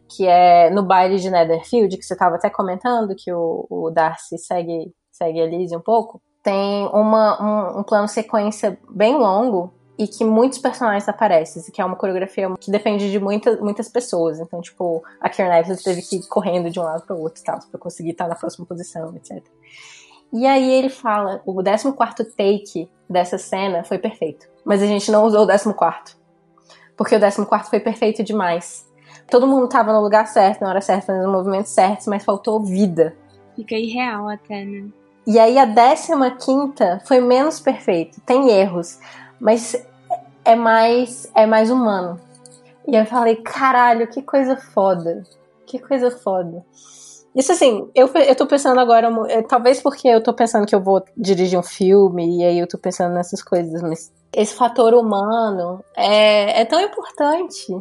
que é no baile de Netherfield, que você estava até comentando, que o, o, Darcy segue, segue a Lizzie um pouco. Tem uma, um, um plano sequência bem longo e que muitos personagens aparecem, que é uma coreografia que depende de muita, muitas pessoas. Então, tipo, a Knightley teve que ir correndo de um lado para o outro, tal, para conseguir estar na próxima posição, etc. E aí ele fala, o 14 take dessa cena foi perfeito, mas a gente não usou o 14 porque o 14 foi perfeito demais. Todo mundo estava no lugar certo, na hora certa, fazendo os movimentos certos, mas faltou vida. Fica irreal até, né? E aí a 15 foi menos perfeito, tem erros, mas é mais é mais humano. E eu falei, caralho, que coisa foda. Que coisa foda. Isso assim, eu, eu tô pensando agora, é, talvez porque eu tô pensando que eu vou dirigir um filme, e aí eu tô pensando nessas coisas, mas esse fator humano é, é tão importante.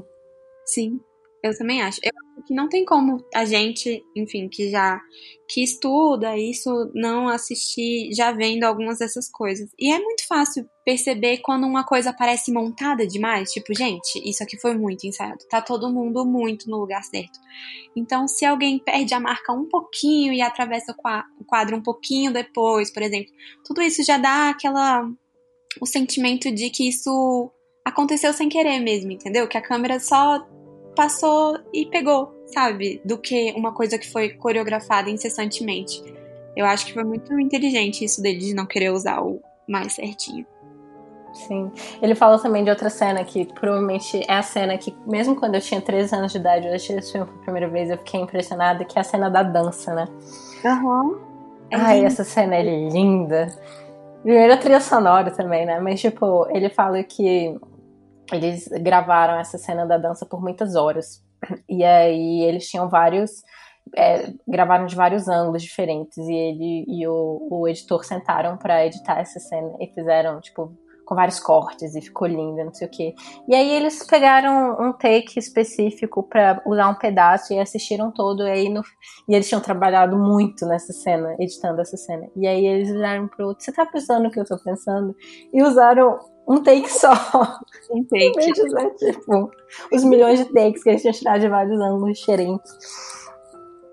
Sim, eu também acho. Eu que não tem como a gente, enfim, que já que estuda isso, não assistir já vendo algumas dessas coisas. E é muito fácil perceber quando uma coisa parece montada demais, tipo, gente, isso aqui foi muito ensaiado. Tá todo mundo muito no lugar certo. Então, se alguém perde a marca um pouquinho e atravessa o quadro um pouquinho depois, por exemplo, tudo isso já dá aquela o sentimento de que isso aconteceu sem querer mesmo, entendeu? Que a câmera só passou e pegou, sabe? Do que uma coisa que foi coreografada incessantemente. Eu acho que foi muito inteligente isso dele de não querer usar o mais certinho. Sim. Ele falou também de outra cena que provavelmente é a cena que, mesmo quando eu tinha 13 anos de idade, eu assisti esse filme pela primeira vez, eu fiquei impressionada, que é a cena da dança, né? Aham. Uhum. É Ai, essa cena é linda. Primeiro a trilha sonora também, né? Mas, tipo, ele fala que eles gravaram essa cena da dança por muitas horas. E aí eles tinham vários. É, gravaram de vários ângulos diferentes. E ele e o, o editor sentaram para editar essa cena e fizeram, tipo, com vários cortes e ficou linda, não sei o que. E aí eles pegaram um take específico para usar um pedaço e assistiram todo. E, aí no, e eles tinham trabalhado muito nessa cena, editando essa cena. E aí eles olharam pro outro, você tá pensando no que eu tô pensando? E usaram um take só. Um take. Né, tipo, os milhões de takes que eles tinham tirado de vários ângulos diferentes.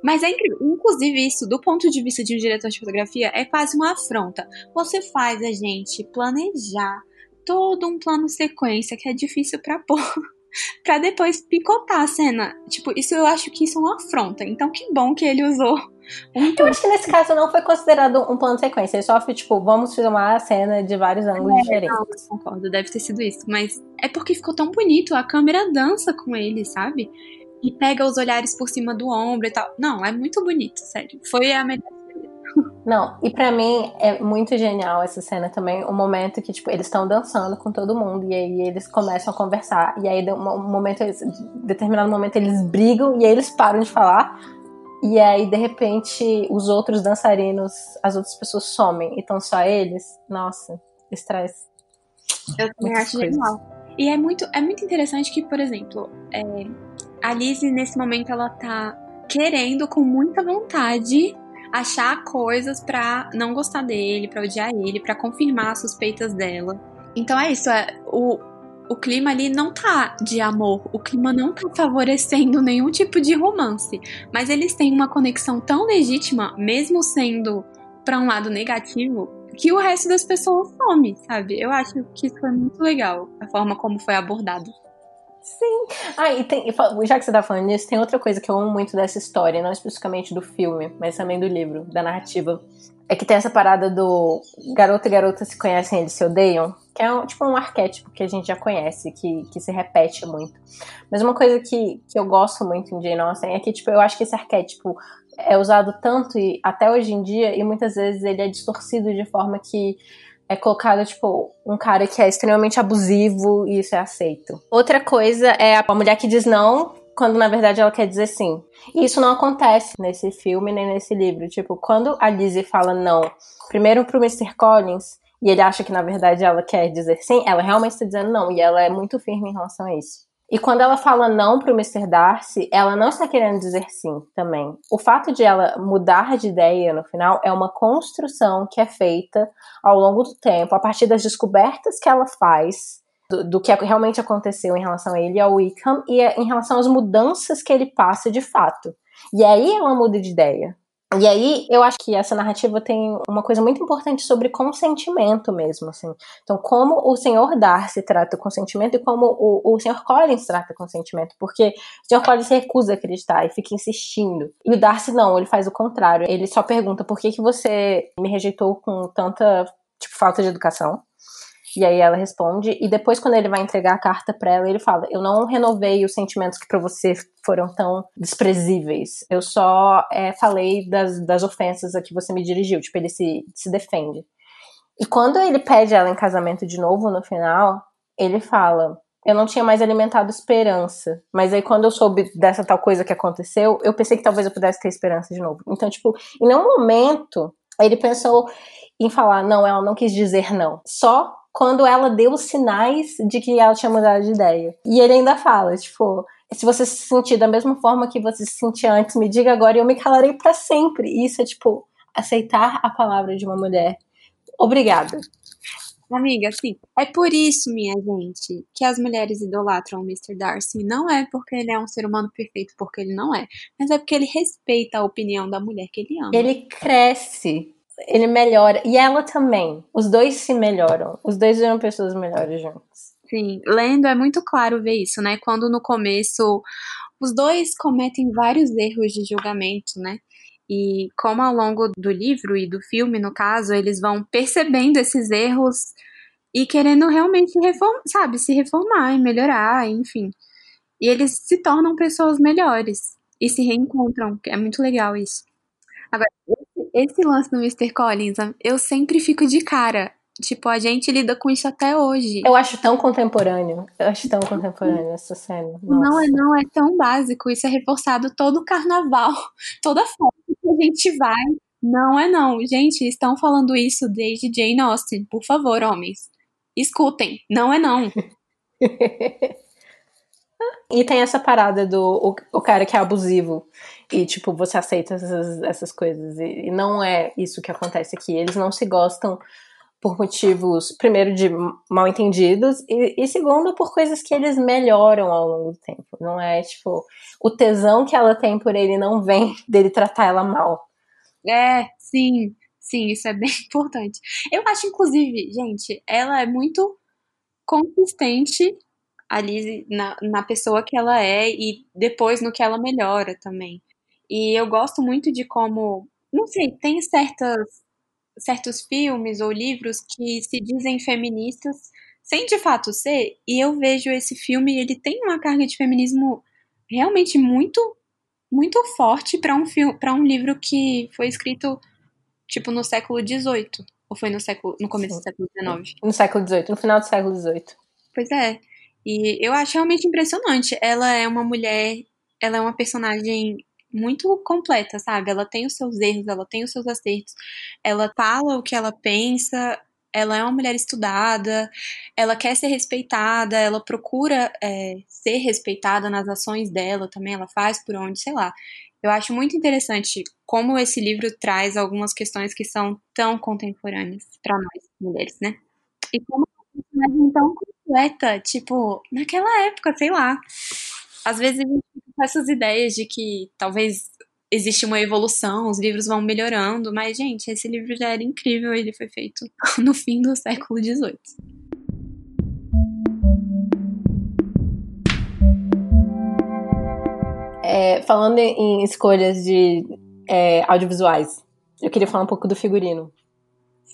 Mas é incrível. Inclusive, isso, do ponto de vista de um diretor de fotografia, é quase uma afronta. Você faz a gente planejar todo um plano sequência que é difícil para pôr. pra depois picotar a cena. Tipo, isso eu acho que isso é uma afronta. Então, que bom que ele usou eu acho que nesse caso não foi considerado um plano de sequência. Ele só foi tipo, vamos filmar a cena de vários ângulos é, diferentes. Não, concordo, deve ter sido isso. Mas é porque ficou tão bonito. A câmera dança com ele, sabe? E pega os olhares por cima do ombro e tal. Não, é muito bonito, sério. Foi a melhor não, e para mim é muito genial essa cena também, o momento que, tipo, eles estão dançando com todo mundo, e aí eles começam a conversar, e aí um momento, determinado momento eles brigam, e aí eles param de falar, e aí, de repente, os outros dançarinos, as outras pessoas somem, e estão só eles. Nossa, isso traz. Eu também acho coisas. genial. E é muito, é muito interessante que, por exemplo, é, a Lizzie, nesse momento, ela tá querendo com muita vontade achar coisas para não gostar dele, para odiar ele, para confirmar as suspeitas dela. Então é isso, é, o, o clima ali não tá de amor, o clima não tá favorecendo nenhum tipo de romance, mas eles têm uma conexão tão legítima, mesmo sendo para um lado negativo, que o resto das pessoas some, sabe? Eu acho que isso foi muito legal, a forma como foi abordado. Sim. Ah, e tem, já que você tá falando nisso, tem outra coisa que eu amo muito dessa história, não especificamente do filme, mas também do livro, da narrativa. É que tem essa parada do garoto e garota se conhecem, eles se odeiam, que é um, tipo um arquétipo que a gente já conhece, que, que se repete muito. Mas uma coisa que, que eu gosto muito em Jane Austen é que, tipo, eu acho que esse arquétipo é usado tanto e até hoje em dia, e muitas vezes ele é distorcido de forma que é colocado, tipo, um cara que é extremamente abusivo e isso é aceito. Outra coisa é a mulher que diz não quando na verdade ela quer dizer sim. E isso não acontece nesse filme nem nesse livro. Tipo, quando a Lizzie fala não, primeiro pro Mr. Collins, e ele acha que na verdade ela quer dizer sim, ela realmente está dizendo não, e ela é muito firme em relação a isso. E quando ela fala não pro Mr. Darcy, ela não está querendo dizer sim também. O fato de ela mudar de ideia no final é uma construção que é feita ao longo do tempo, a partir das descobertas que ela faz do, do que realmente aconteceu em relação a ele e ao Wickham e em relação às mudanças que ele passa de fato. E aí ela muda de ideia. E aí, eu acho que essa narrativa tem uma coisa muito importante sobre consentimento mesmo, assim. Então, como o senhor Darcy trata o consentimento e como o, o senhor Collins trata o consentimento, porque o senhor Collins recusa acreditar e fica insistindo. E o Darcy não, ele faz o contrário. Ele só pergunta por que, que você me rejeitou com tanta, tipo, falta de educação. E aí ela responde, e depois, quando ele vai entregar a carta para ela, ele fala: Eu não renovei os sentimentos que para você foram tão desprezíveis. Eu só é, falei das, das ofensas a que você me dirigiu. Tipo, ele se, se defende. E quando ele pede ela em casamento de novo no final, ele fala: eu não tinha mais alimentado esperança. Mas aí, quando eu soube dessa tal coisa que aconteceu, eu pensei que talvez eu pudesse ter esperança de novo. Então, tipo, em nenhum momento ele pensou em falar, não, ela não quis dizer não. Só quando ela deu os sinais de que ela tinha mudado de ideia. E ele ainda fala, tipo, se você se sentir da mesma forma que você se sentia antes, me diga agora e eu me calarei para sempre. E isso é, tipo, aceitar a palavra de uma mulher. Obrigada. Amiga, sim. É por isso, minha gente, que as mulheres idolatram o Mr. Darcy. Não é porque ele é um ser humano perfeito, porque ele não é. Mas é porque ele respeita a opinião da mulher que ele ama. Ele cresce ele melhora. E ela também. Os dois se melhoram. Os dois viram pessoas melhores juntos. Sim, lendo é muito claro ver isso, né? Quando no começo os dois cometem vários erros de julgamento, né? E como ao longo do livro e do filme, no caso, eles vão percebendo esses erros e querendo realmente reformar, sabe, se reformar e melhorar, enfim. E eles se tornam pessoas melhores e se reencontram. É muito legal isso. Agora, esse lance do Mr. Collins, eu sempre fico de cara. Tipo, a gente lida com isso até hoje. Eu acho tão contemporâneo. Eu acho tão contemporâneo essa cena. Nossa. Não é, não, é tão básico. Isso é reforçado todo o carnaval, toda festa que a gente vai. Não é não. Gente, estão falando isso desde Jane Austen. Por favor, homens. Escutem. Não é não. e tem essa parada do o, o cara que é abusivo. E, tipo, você aceita essas, essas coisas. E, e não é isso que acontece aqui. Eles não se gostam por motivos, primeiro, de mal entendidos, e, e, segundo, por coisas que eles melhoram ao longo do tempo. Não é, tipo, o tesão que ela tem por ele não vem dele tratar ela mal. É, sim, sim, isso é bem importante. Eu acho, inclusive, gente, ela é muito consistente ali na, na pessoa que ela é e depois no que ela melhora também. E eu gosto muito de como, não sei, tem certas, certos filmes ou livros que se dizem feministas sem de fato ser. E eu vejo esse filme, ele tem uma carga de feminismo realmente muito, muito forte para um filme, para um livro que foi escrito tipo no século XVIII. Ou foi no século, no começo do século XIX? No século XVIII, no final do século XVIII. Pois é. E eu acho realmente impressionante. Ela é uma mulher, ela é uma personagem muito completa, sabe? Ela tem os seus erros, ela tem os seus acertos, ela fala o que ela pensa, ela é uma mulher estudada, ela quer ser respeitada, ela procura é, ser respeitada nas ações dela também, ela faz por onde, sei lá. Eu acho muito interessante como esse livro traz algumas questões que são tão contemporâneas para nós, mulheres, né? E como personagem tão completa, tipo, naquela época, sei lá. Às vezes a gente essas ideias de que talvez existe uma evolução, os livros vão melhorando, mas, gente, esse livro já era incrível, ele foi feito no fim do século XVIII. É, falando em escolhas de é, audiovisuais, eu queria falar um pouco do figurino.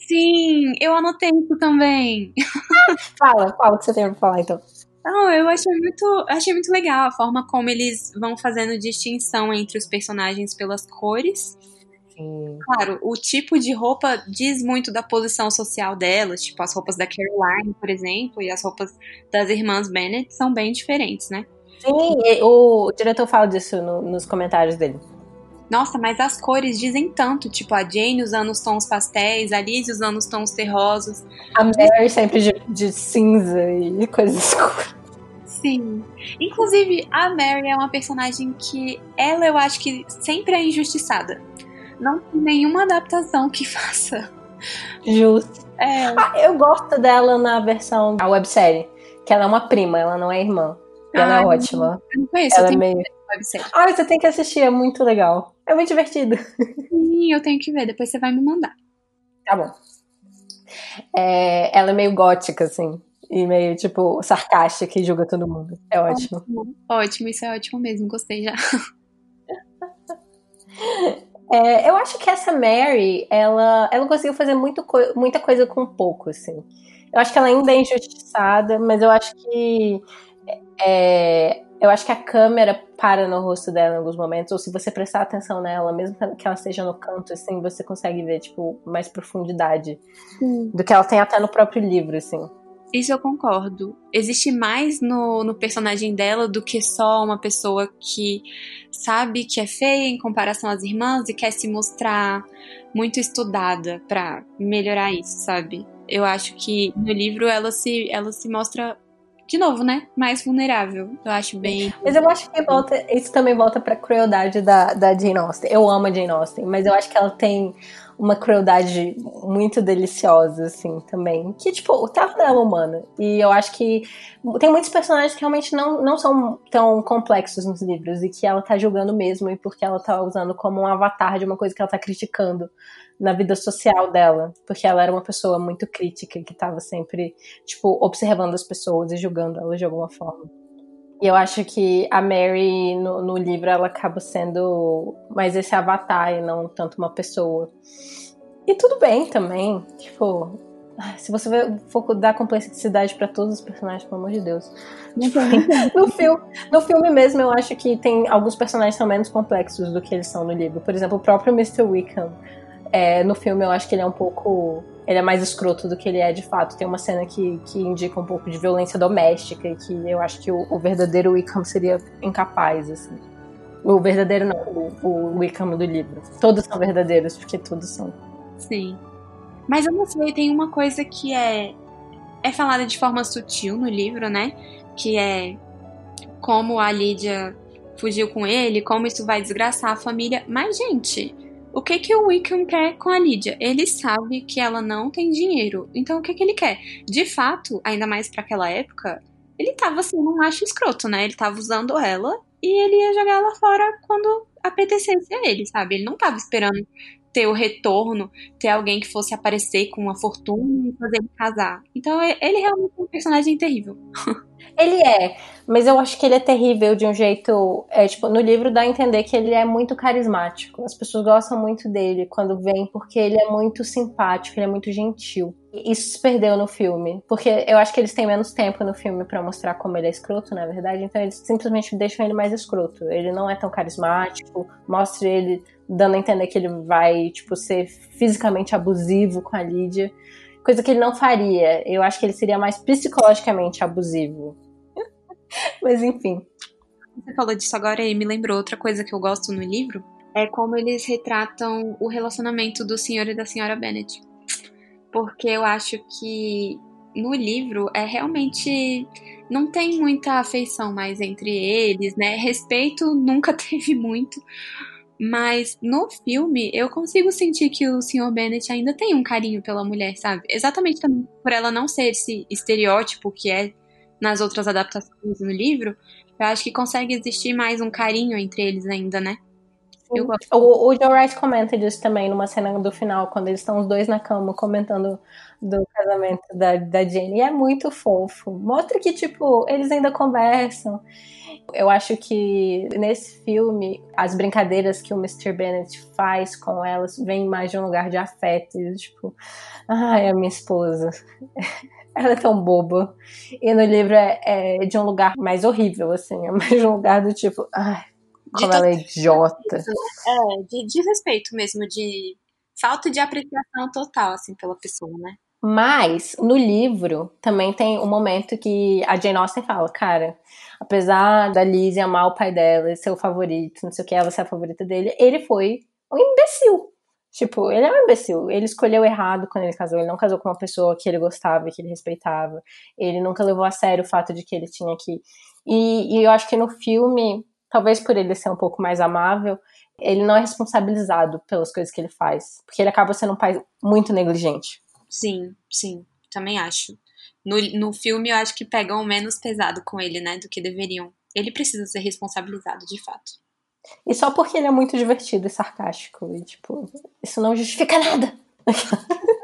Sim, eu anotei isso também. fala, fala o que você tem pra falar então. Não, eu achei muito, achei muito legal a forma como eles vão fazendo distinção entre os personagens pelas cores. Sim. Claro, o tipo de roupa diz muito da posição social delas, tipo as roupas da Caroline, por exemplo, e as roupas das irmãs Bennett são bem diferentes, né? Sim, o diretor fala disso no, nos comentários dele. Nossa, mas as cores dizem tanto, tipo a Jane usando os tons pastéis, a Liz usando os tons terrosos. A Mary sempre de, de cinza e coisas escuras. Sim. Inclusive, a Mary é uma personagem que ela eu acho que sempre é injustiçada. Não tem nenhuma adaptação que faça. Justo. É. Ah, eu gosto dela na versão da websérie, que ela é uma prima, ela não é irmã. Ela é ótima. Eu não conheço, ela eu é meio... Ah, você tem que assistir, é muito legal. É muito divertido. Sim, eu tenho que ver, depois você vai me mandar. Tá bom. É, ela é meio gótica, assim. E meio, tipo, sarcástica e julga todo mundo. É ótimo. Ótimo, ótimo isso é ótimo mesmo, gostei já. É, eu acho que essa Mary, ela, ela conseguiu fazer muito, muita coisa com pouco, assim. Eu acho que ela ainda é injustiçada, mas eu acho que é, eu acho que a câmera para no rosto dela em alguns momentos, ou se você prestar atenção nela, mesmo que ela esteja no canto, assim, você consegue ver, tipo, mais profundidade Sim. do que ela tem até no próprio livro, assim. Isso eu concordo. Existe mais no, no personagem dela do que só uma pessoa que sabe que é feia em comparação às irmãs e quer se mostrar muito estudada para melhorar isso, sabe? Eu acho que no livro ela se, ela se mostra de novo, né? Mais vulnerável. Eu acho bem. Mas eu acho que volta, isso também volta pra crueldade da, da Jane Austen. Eu amo a Jane Austen, mas eu acho que ela tem uma crueldade muito deliciosa, assim, também. Que, tipo, o traço dela é humana. E eu acho que tem muitos personagens que realmente não, não são tão complexos nos livros e que ela tá julgando mesmo e porque ela tá usando como um avatar de uma coisa que ela tá criticando na vida social dela, porque ela era uma pessoa muito crítica que estava sempre, tipo, observando as pessoas e julgando elas de alguma forma. E eu acho que a Mary, no, no livro, ela acaba sendo mais esse avatar e não tanto uma pessoa. E tudo bem também, tipo, se você for dar complexidade para todos os personagens, pelo amor de Deus. no, filme, no filme mesmo, eu acho que tem alguns personagens são menos complexos do que eles são no livro. Por exemplo, o próprio Mr. Wickham. É, no filme eu acho que ele é um pouco. Ele é mais escroto do que ele é de fato. Tem uma cena que, que indica um pouco de violência doméstica e que eu acho que o, o verdadeiro Wickham seria incapaz, assim. O verdadeiro não, o, o Wickham do livro. Todos são verdadeiros, porque todos são. Sim. Mas eu não sei, tem uma coisa que é. É falada de forma sutil no livro, né? Que é como a Lídia fugiu com ele, como isso vai desgraçar a família. Mas, gente, o que que o Wickham quer com a Lídia? Ele sabe que ela não tem dinheiro. Então o que que ele quer? De fato, ainda mais para aquela época, ele tava assim, um macho escroto, né? Ele tava usando ela e ele ia jogar ela fora quando apetecesse a ele, sabe? Ele não tava esperando ter o retorno, ter alguém que fosse aparecer com uma fortuna e fazer ele casar. Então ele realmente é um personagem terrível. Ele é, mas eu acho que ele é terrível de um jeito. É, tipo, no livro dá a entender que ele é muito carismático. As pessoas gostam muito dele quando vem, porque ele é muito simpático, ele é muito gentil. Isso se perdeu no filme, porque eu acho que eles têm menos tempo no filme para mostrar como ele é escroto, na verdade, então eles simplesmente deixam ele mais escroto. Ele não é tão carismático, mostra ele dando a entender que ele vai, tipo, ser fisicamente abusivo com a Lídia, coisa que ele não faria. Eu acho que ele seria mais psicologicamente abusivo. Mas enfim. Você falou disso agora e me lembrou outra coisa que eu gosto no livro, é como eles retratam o relacionamento do senhor e da senhora Bennet porque eu acho que no livro é realmente não tem muita afeição mais entre eles, né? Respeito nunca teve muito, mas no filme eu consigo sentir que o Sr. Bennet ainda tem um carinho pela mulher, sabe? Exatamente também por ela não ser esse estereótipo que é nas outras adaptações no livro, eu acho que consegue existir mais um carinho entre eles ainda, né? O, o Joe Wright comenta disso também numa cena do final, quando eles estão os dois na cama comentando do casamento da, da Jenny. E é muito fofo. Mostra que, tipo, eles ainda conversam. Eu acho que nesse filme, as brincadeiras que o Mr. Bennett faz com elas vêm mais de um lugar de afeto. Tipo, ai, a minha esposa. Ela é tão boba. E no livro é, é de um lugar mais horrível, assim. É mais de um lugar do tipo, ai, como ela é idiota. É, de, de respeito mesmo, de falta de apreciação total, assim, pela pessoa, né? Mas, no livro, também tem um momento que a Jane Austen fala, cara, apesar da Lizzie amar o pai dela, ser o favorito, não sei o que, ela ser a favorita dele, ele foi um imbecil. Tipo, ele é um imbecil. Ele escolheu errado quando ele casou. Ele não casou com uma pessoa que ele gostava e que ele respeitava. Ele nunca levou a sério o fato de que ele tinha que. E, e eu acho que no filme talvez por ele ser um pouco mais amável, ele não é responsabilizado pelas coisas que ele faz. Porque ele acaba sendo um pai muito negligente. Sim, sim, também acho. No, no filme eu acho que pegam menos pesado com ele, né, do que deveriam. Ele precisa ser responsabilizado, de fato. E só porque ele é muito divertido e sarcástico. E, tipo, isso não justifica nada.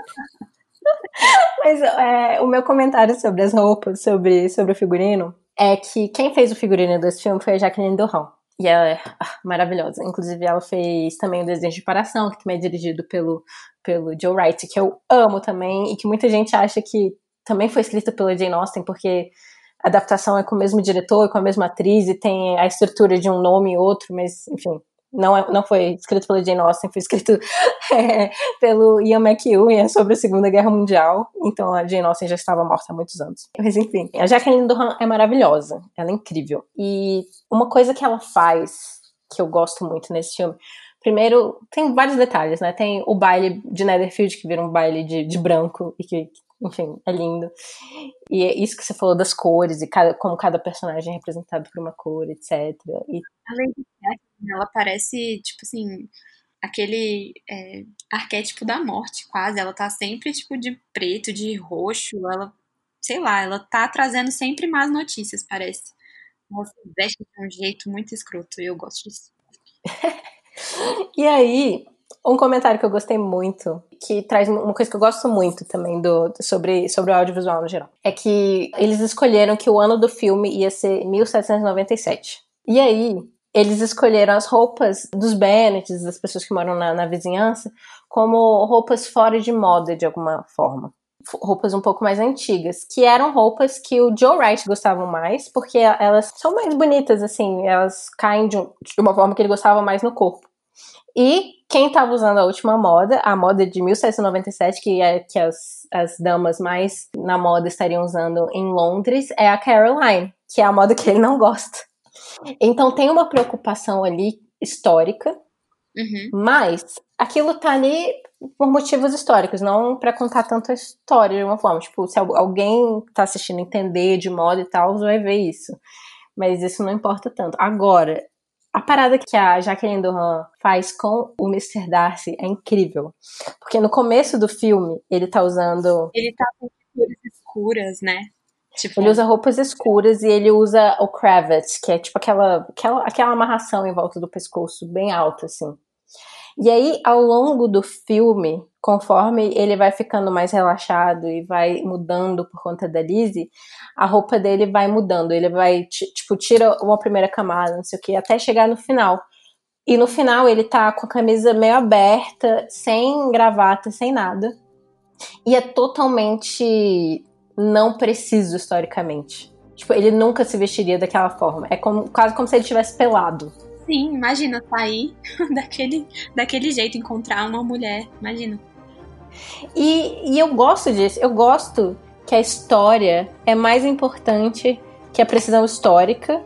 Mas é, o meu comentário sobre as roupas, sobre, sobre o figurino, é que quem fez o figurino desse filme foi a Jacqueline Durand. E ela é ah, maravilhosa. Inclusive, ela fez também o Desenho de Paração, que também é dirigido pelo, pelo Joe Wright, que eu amo também, e que muita gente acha que também foi escrita pela Jane Austen, porque a adaptação é com o mesmo diretor, com a mesma atriz, e tem a estrutura de um nome e outro, mas, enfim, não, é, não foi escrito pelo Jane Austen, foi escrito é, pelo Ian McEwan é sobre a Segunda Guerra Mundial. Então a Jane Austen já estava morta há muitos anos. Mas enfim, a Jacqueline Durham é maravilhosa, ela é incrível. E uma coisa que ela faz, que eu gosto muito nesse filme, primeiro, tem vários detalhes, né? Tem o baile de Netherfield, que vira um baile de, de branco e que enfim, é lindo. E é isso que você falou das cores e cada, como cada personagem é representado por uma cor, etc. E... Além disso, ela parece, tipo assim, aquele é, arquétipo da morte, quase. Ela tá sempre, tipo, de preto, de roxo. Ela, sei lá, ela tá trazendo sempre más notícias, parece. Ela se veste de um jeito muito escroto e eu gosto disso. e aí, um comentário que eu gostei muito, que traz uma coisa que eu gosto muito também do, sobre, sobre o audiovisual no geral, é que eles escolheram que o ano do filme ia ser 1797. E aí, eles escolheram as roupas dos Bennets, das pessoas que moram na, na vizinhança, como roupas fora de moda de alguma forma roupas um pouco mais antigas, que eram roupas que o Joe Wright gostava mais, porque elas são mais bonitas, assim, elas caem de, um, de uma forma que ele gostava mais no corpo. E quem estava usando a última moda, a moda de 1797, que é que as, as damas mais na moda estariam usando em Londres, é a Caroline, que é a moda que ele não gosta. Então tem uma preocupação ali histórica, uhum. mas aquilo tá ali por motivos históricos, não para contar tanto a história de uma forma. Tipo, se alguém tá assistindo entender de moda e tal, vai ver isso. Mas isso não importa tanto. Agora, a parada que a Jacqueline Durham faz com o Mr. Darcy é incrível. Porque no começo do filme, ele tá usando. Ele tá com cores escuras, né? Tipo... Ele usa roupas escuras e ele usa o cravat, que é tipo aquela, aquela, aquela amarração em volta do pescoço, bem alta, assim. E aí, ao longo do filme, conforme ele vai ficando mais relaxado e vai mudando por conta da Lizzie, a roupa dele vai mudando. Ele vai, tipo, tira uma primeira camada, não sei o que, até chegar no final. E no final ele tá com a camisa meio aberta, sem gravata, sem nada. E é totalmente não preciso historicamente. Tipo, ele nunca se vestiria daquela forma. É como, quase como se ele tivesse pelado. Sim, imagina sair daquele, daquele jeito, encontrar uma mulher. Imagina. E, e eu gosto disso. Eu gosto que a história é mais importante que a precisão histórica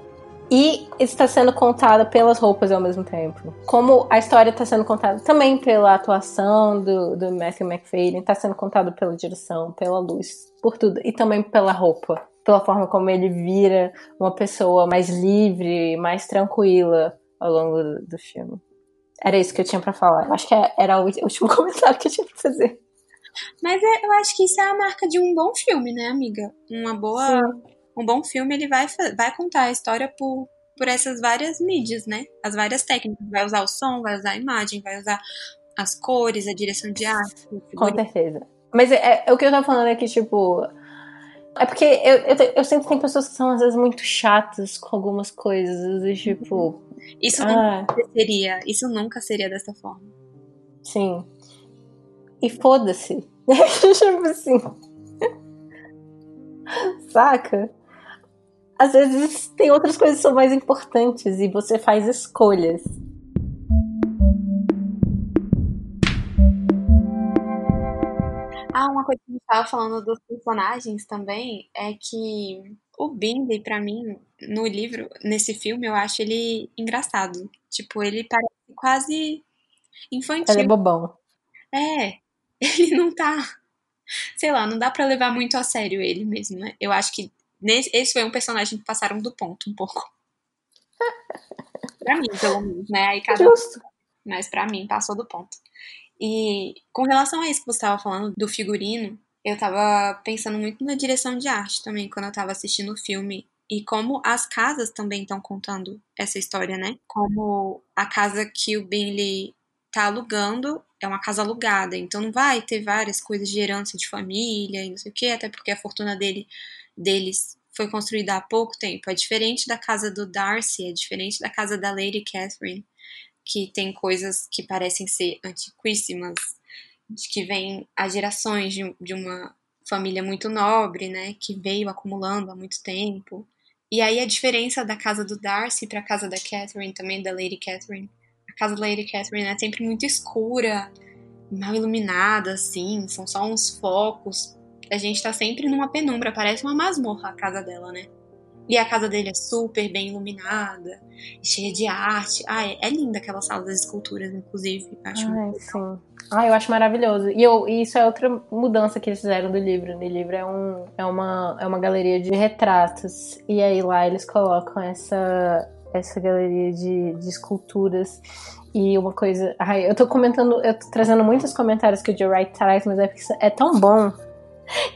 e está sendo contada pelas roupas ao mesmo tempo. Como a história está sendo contada também pela atuação do, do Matthew McFadden, está sendo contada pela direção, pela luz, por tudo. E também pela roupa. Pela forma como ele vira uma pessoa mais livre, mais tranquila ao longo do, do filme. Era isso que eu tinha para falar. Eu acho que era o último comentário que eu tinha pra fazer. Mas é, eu acho que isso é a marca de um bom filme, né, amiga? Uma boa. Sim. Um bom filme, ele vai, vai contar a história por, por essas várias mídias, né? As várias técnicas. Vai usar o som, vai usar a imagem, vai usar as cores, a direção de arte. Com certeza. Mas é, é, o que eu tava falando é que, tipo. É porque eu, eu, eu sinto que tem pessoas que são, às vezes, muito chatas com algumas coisas. E, tipo. Isso ah, nunca seria. Isso nunca seria dessa forma. Sim. E foda-se. tipo assim. Saca? Às vezes tem outras coisas que são mais importantes e você faz escolhas. Ah, uma coisa que a gente estava falando dos personagens também é que o Bindi, para mim, no livro, nesse filme, eu acho ele engraçado. Tipo, ele parece quase infantil. Ele é bobão. É, ele não tá. Sei lá, não dá para levar muito a sério ele mesmo, né? Eu acho que nesse, esse foi um personagem que passaram do ponto um pouco. pra mim, pelo menos, né? Aí cada Justo. Mas pra mim passou do ponto. E com relação a isso que você estava falando do figurino, eu tava pensando muito na direção de arte também quando eu tava assistindo o filme e como as casas também estão contando essa história, né? Como a casa que o Binley tá alugando é uma casa alugada, então não vai ter várias coisas de herança de família e não sei o que, até porque a fortuna dele, deles foi construída há pouco tempo. É diferente da casa do Darcy, é diferente da casa da Lady Catherine, que tem coisas que parecem ser antiquíssimas, de que vem há gerações de, de uma família muito nobre, né, que veio acumulando há muito tempo. E aí a diferença da casa do Darcy para a casa da Catherine, também da Lady Catherine, a casa da Lady Catherine é sempre muito escura, mal iluminada, assim, são só uns focos. A gente tá sempre numa penumbra, parece uma masmorra a casa dela, né? E a casa dele é super bem iluminada, cheia de arte. Ah, é, é linda aquela sala das esculturas, inclusive. Acho Ai, sim. Ah, eu acho maravilhoso. E, eu, e isso é outra mudança que eles fizeram do livro. No livro é, um, é, uma, é uma galeria de retratos. E aí lá eles colocam essa, essa galeria de, de esculturas. E uma coisa. Ai, eu tô comentando, eu tô trazendo muitos comentários que o Joe Wright traz, mas é, é tão bom.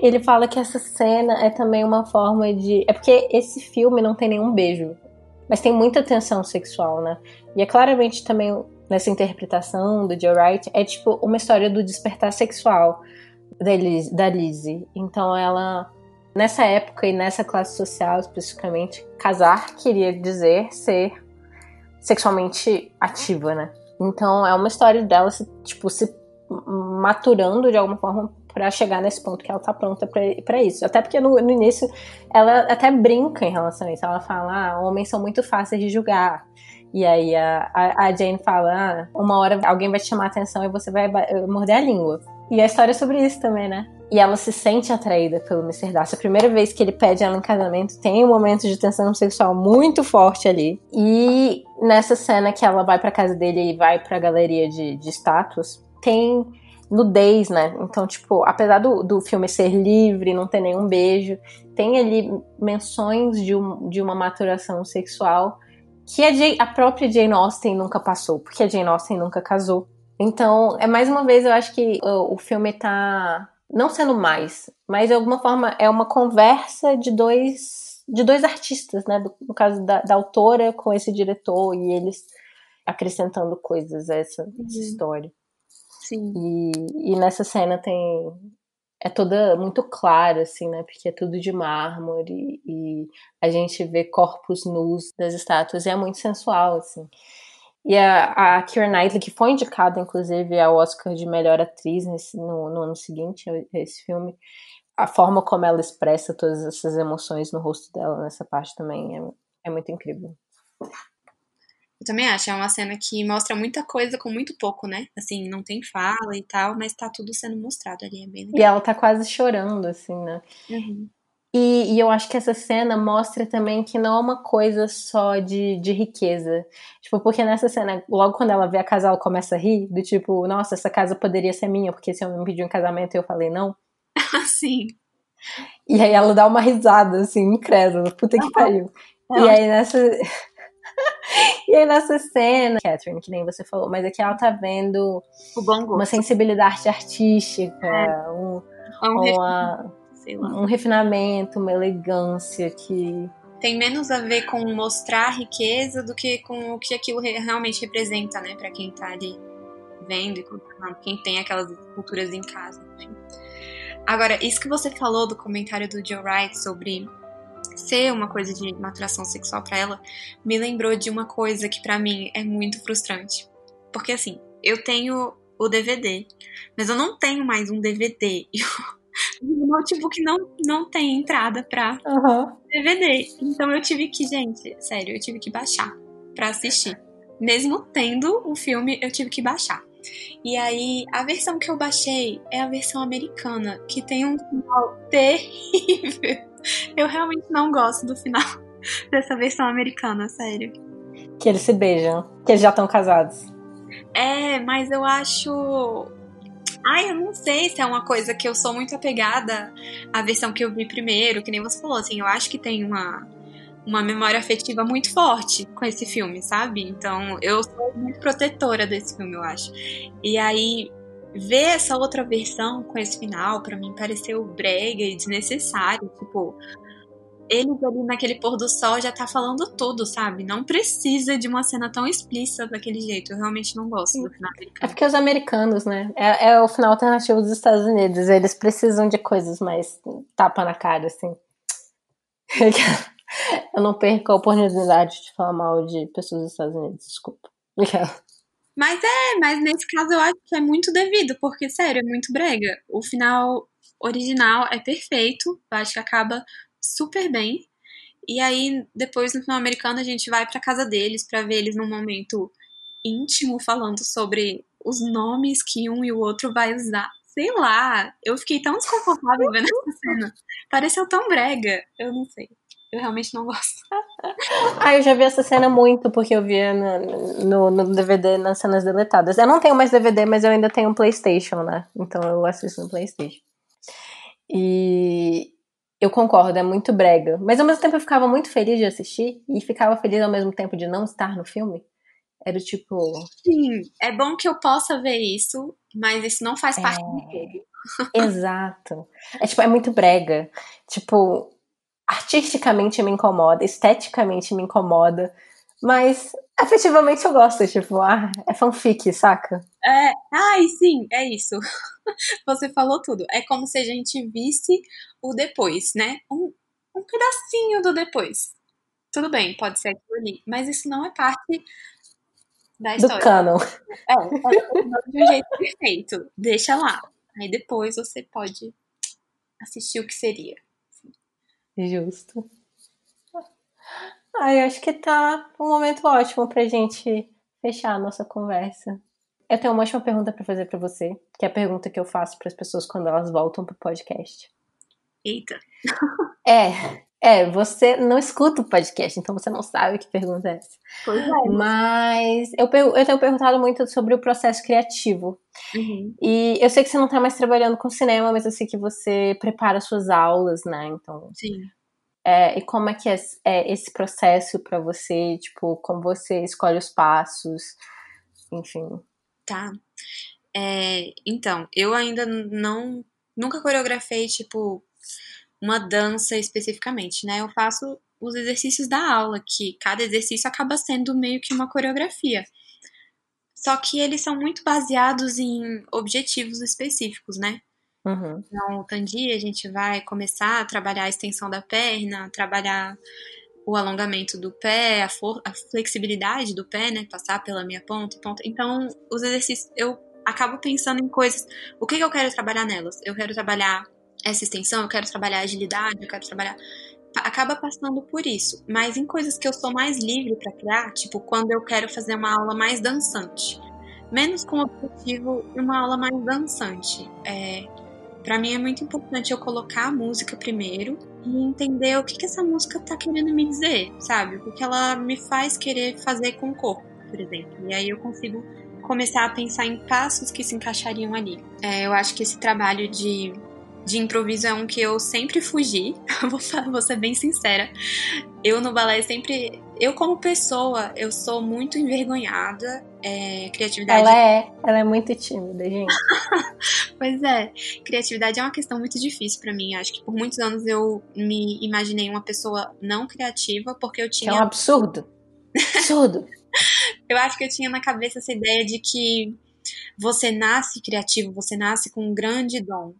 Ele fala que essa cena é também uma forma de. É porque esse filme não tem nenhum beijo, mas tem muita tensão sexual, né? E é claramente também nessa interpretação do Joe Wright, é tipo uma história do despertar sexual da, Liz, da Lizzie. Então ela Nessa época e nessa classe social especificamente, casar queria dizer ser sexualmente ativa, né? Então é uma história dela se, tipo, se maturando de alguma forma para chegar nesse ponto que ela tá pronta para isso. Até porque no, no, início ela até brinca em relação a isso. Ela fala: ah, homens são muito fáceis de julgar. E aí a, a, Jane fala: ah, uma hora alguém vai te chamar a atenção e você vai morder a língua. E a história é sobre isso também, né? E ela se sente atraída pelo Mr. Darcy. A primeira vez que ele pede ela em casamento, tem um momento de tensão sexual muito forte ali. E nessa cena que ela vai pra casa dele e vai pra galeria de, de estátuas, tem nudez, né? Então, tipo, apesar do, do filme ser livre, não ter nenhum beijo, tem ali menções de, um, de uma maturação sexual que a, Jane, a própria Jane Austen nunca passou, porque a Jane Austen nunca casou. Então, é mais uma vez, eu acho que o, o filme tá não sendo mais, mas de alguma forma é uma conversa de dois de dois artistas, né? no caso da, da, autora com esse diretor e eles acrescentando coisas a essa, uhum. essa história. Sim. E, e nessa cena tem é toda muito clara, assim, né? Porque é tudo de mármore e a gente vê corpos nus das estátuas e é muito sensual, assim. E a, a Keira Knightley, que foi indicada, inclusive, ao Oscar de melhor atriz nesse, no, no ano seguinte, esse filme, a forma como ela expressa todas essas emoções no rosto dela nessa parte também é, é muito incrível. Eu também acho, é uma cena que mostra muita coisa com muito pouco, né? Assim, não tem fala e tal, mas tá tudo sendo mostrado ali, é bem legal. E ela tá quase chorando, assim, né? Uhum. E, e, eu acho que essa cena mostra também que não é uma coisa só de, de riqueza. Tipo, porque nessa cena, logo quando ela vê a casa, ela começa a rir, do tipo, nossa, essa casa poderia ser minha, porque esse homem me pediu um casamento e eu falei não. Sim. E aí ela dá uma risada, assim, incrédula, puta que pariu. E aí nessa. E aí nessa cena, Catherine, que nem você falou, mas aqui ela tá vendo uma sensibilidade artística, é. um, é um uma, um refinamento, uma elegância que tem menos a ver com mostrar riqueza do que com o que aquilo realmente representa, né, para quem tá ali vendo e quem tem aquelas culturas em casa, enfim. Agora, isso que você falou do comentário do Joe Wright sobre ser uma coisa de maturação sexual para ela, me lembrou de uma coisa que para mim é muito frustrante. Porque assim, eu tenho o DVD, mas eu não tenho mais um DVD. o notebook não, não tem entrada pra uhum. DVD. Então eu tive que, gente, sério, eu tive que baixar pra assistir. Mesmo tendo o filme, eu tive que baixar. E aí, a versão que eu baixei é a versão americana, que tem um final terrível. Eu realmente não gosto do final dessa versão americana, sério. Que eles se beijam, que eles já estão casados. É, mas eu acho. Ai, eu não sei se é uma coisa que eu sou muito apegada à versão que eu vi primeiro, que nem você falou, assim, eu acho que tem uma uma memória afetiva muito forte com esse filme, sabe? Então eu sou muito protetora desse filme, eu acho. E aí ver essa outra versão com esse final para mim pareceu brega e desnecessário, tipo, eles ali naquele pôr do sol já tá falando tudo, sabe? Não precisa de uma cena tão explícita daquele jeito. Eu realmente não gosto do final americano. É porque os americanos, né? É, é o final alternativo dos Estados Unidos. Eles precisam de coisas mais tapa na cara, assim. Eu não perco a oportunidade de falar mal de pessoas dos Estados Unidos, desculpa. Mas é, mas nesse caso eu acho que é muito devido, porque, sério, é muito brega. O final original é perfeito, eu acho que acaba super bem. E aí, depois no final americano, a gente vai pra casa deles para ver eles num momento íntimo, falando sobre os nomes que um e o outro vai usar. Sei lá, eu fiquei tão desconfortável vendo essa cena. Pareceu tão brega, eu não sei. Eu realmente não gosto. ah, eu já vi essa cena muito, porque eu via no, no, no, DVD nas cenas deletadas. Eu não tenho mais DVD, mas eu ainda tenho um PlayStation, né? Então eu assisto no PlayStation. E eu concordo, é muito brega. Mas ao mesmo tempo eu ficava muito feliz de assistir e ficava feliz ao mesmo tempo de não estar no filme. Era tipo. Sim, é bom que eu possa ver isso, mas isso não faz parte é... do jogo. Exato. É tipo, é muito brega. Tipo, artisticamente me incomoda, esteticamente me incomoda, mas efetivamente eu gosto, tipo, ah, é fanfic, saca? É, ai, sim, é isso. Você falou tudo. É como se a gente visse o depois, né? Um, um pedacinho do depois. Tudo bem, pode ser aquilo ali, mas isso não é parte da história. Do canon. É, é de um jeito perfeito. Deixa lá. Aí depois você pode assistir o que seria. Justo. Ai, acho que tá um momento ótimo pra gente fechar a nossa conversa. Eu tenho uma última pergunta para fazer para você, que é a pergunta que eu faço para as pessoas quando elas voltam pro podcast. Eita. É, é, você não escuta o podcast, então você não sabe que pergunta é essa. Pois é. Mas eu, eu tenho perguntado muito sobre o processo criativo. Uhum. E eu sei que você não tá mais trabalhando com cinema, mas eu sei que você prepara suas aulas, né? Então. Sim. É, e como é que é, é esse processo para você? Tipo, como você escolhe os passos? Enfim. Tá. É, então, eu ainda não. Nunca coreografei, tipo, uma dança especificamente, né? Eu faço os exercícios da aula, que cada exercício acaba sendo meio que uma coreografia. Só que eles são muito baseados em objetivos específicos, né? Uhum. Então, Tandi, a gente vai começar a trabalhar a extensão da perna, trabalhar o alongamento do pé, a, a, flexibilidade do pé, né? Passar pela minha ponta e ponta. Então, os exercícios, eu acabo pensando em coisas. O que, que eu quero trabalhar nelas? Eu quero trabalhar essa extensão, eu quero trabalhar agilidade, eu quero trabalhar. Acaba passando por isso. Mas em coisas que eu sou mais livre para criar, tipo quando eu quero fazer uma aula mais dançante. Menos com o objetivo de uma aula mais dançante. É, para mim é muito importante eu colocar a música primeiro e entender o que, que essa música tá querendo me dizer, sabe? O que ela me faz querer fazer com o corpo, por exemplo. E aí eu consigo começar a pensar em passos que se encaixariam ali. É, eu acho que esse trabalho de de improviso é um que eu sempre fugi, vou, vou ser bem sincera. Eu no balé sempre. Eu, como pessoa, eu sou muito envergonhada. É, criatividade. Ela é, ela é muito tímida, gente. pois é, criatividade é uma questão muito difícil para mim. Acho que por muitos anos eu me imaginei uma pessoa não criativa porque eu tinha. Que é um absurdo. Absurdo. eu acho que eu tinha na cabeça essa ideia de que você nasce criativo, você nasce com um grande dom.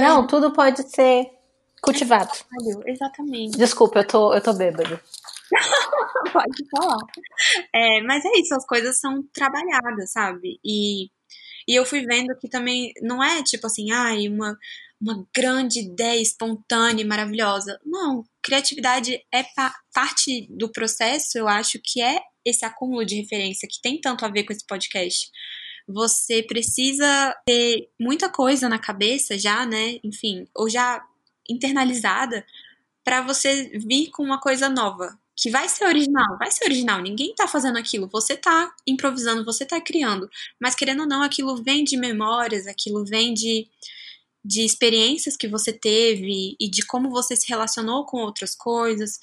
Não, tudo pode ser cultivado. Exatamente. Desculpa, eu tô, eu tô bêbado. pode falar. É, mas é isso, as coisas são trabalhadas, sabe? E, e eu fui vendo que também não é tipo assim, ai, uma, uma grande ideia espontânea e maravilhosa. Não, criatividade é pa parte do processo, eu acho que é esse acúmulo de referência que tem tanto a ver com esse podcast você precisa ter muita coisa na cabeça já, né? Enfim, ou já internalizada para você vir com uma coisa nova, que vai ser original, vai ser original, ninguém tá fazendo aquilo, você tá improvisando, você tá criando, mas querendo ou não, aquilo vem de memórias, aquilo vem de, de experiências que você teve e de como você se relacionou com outras coisas.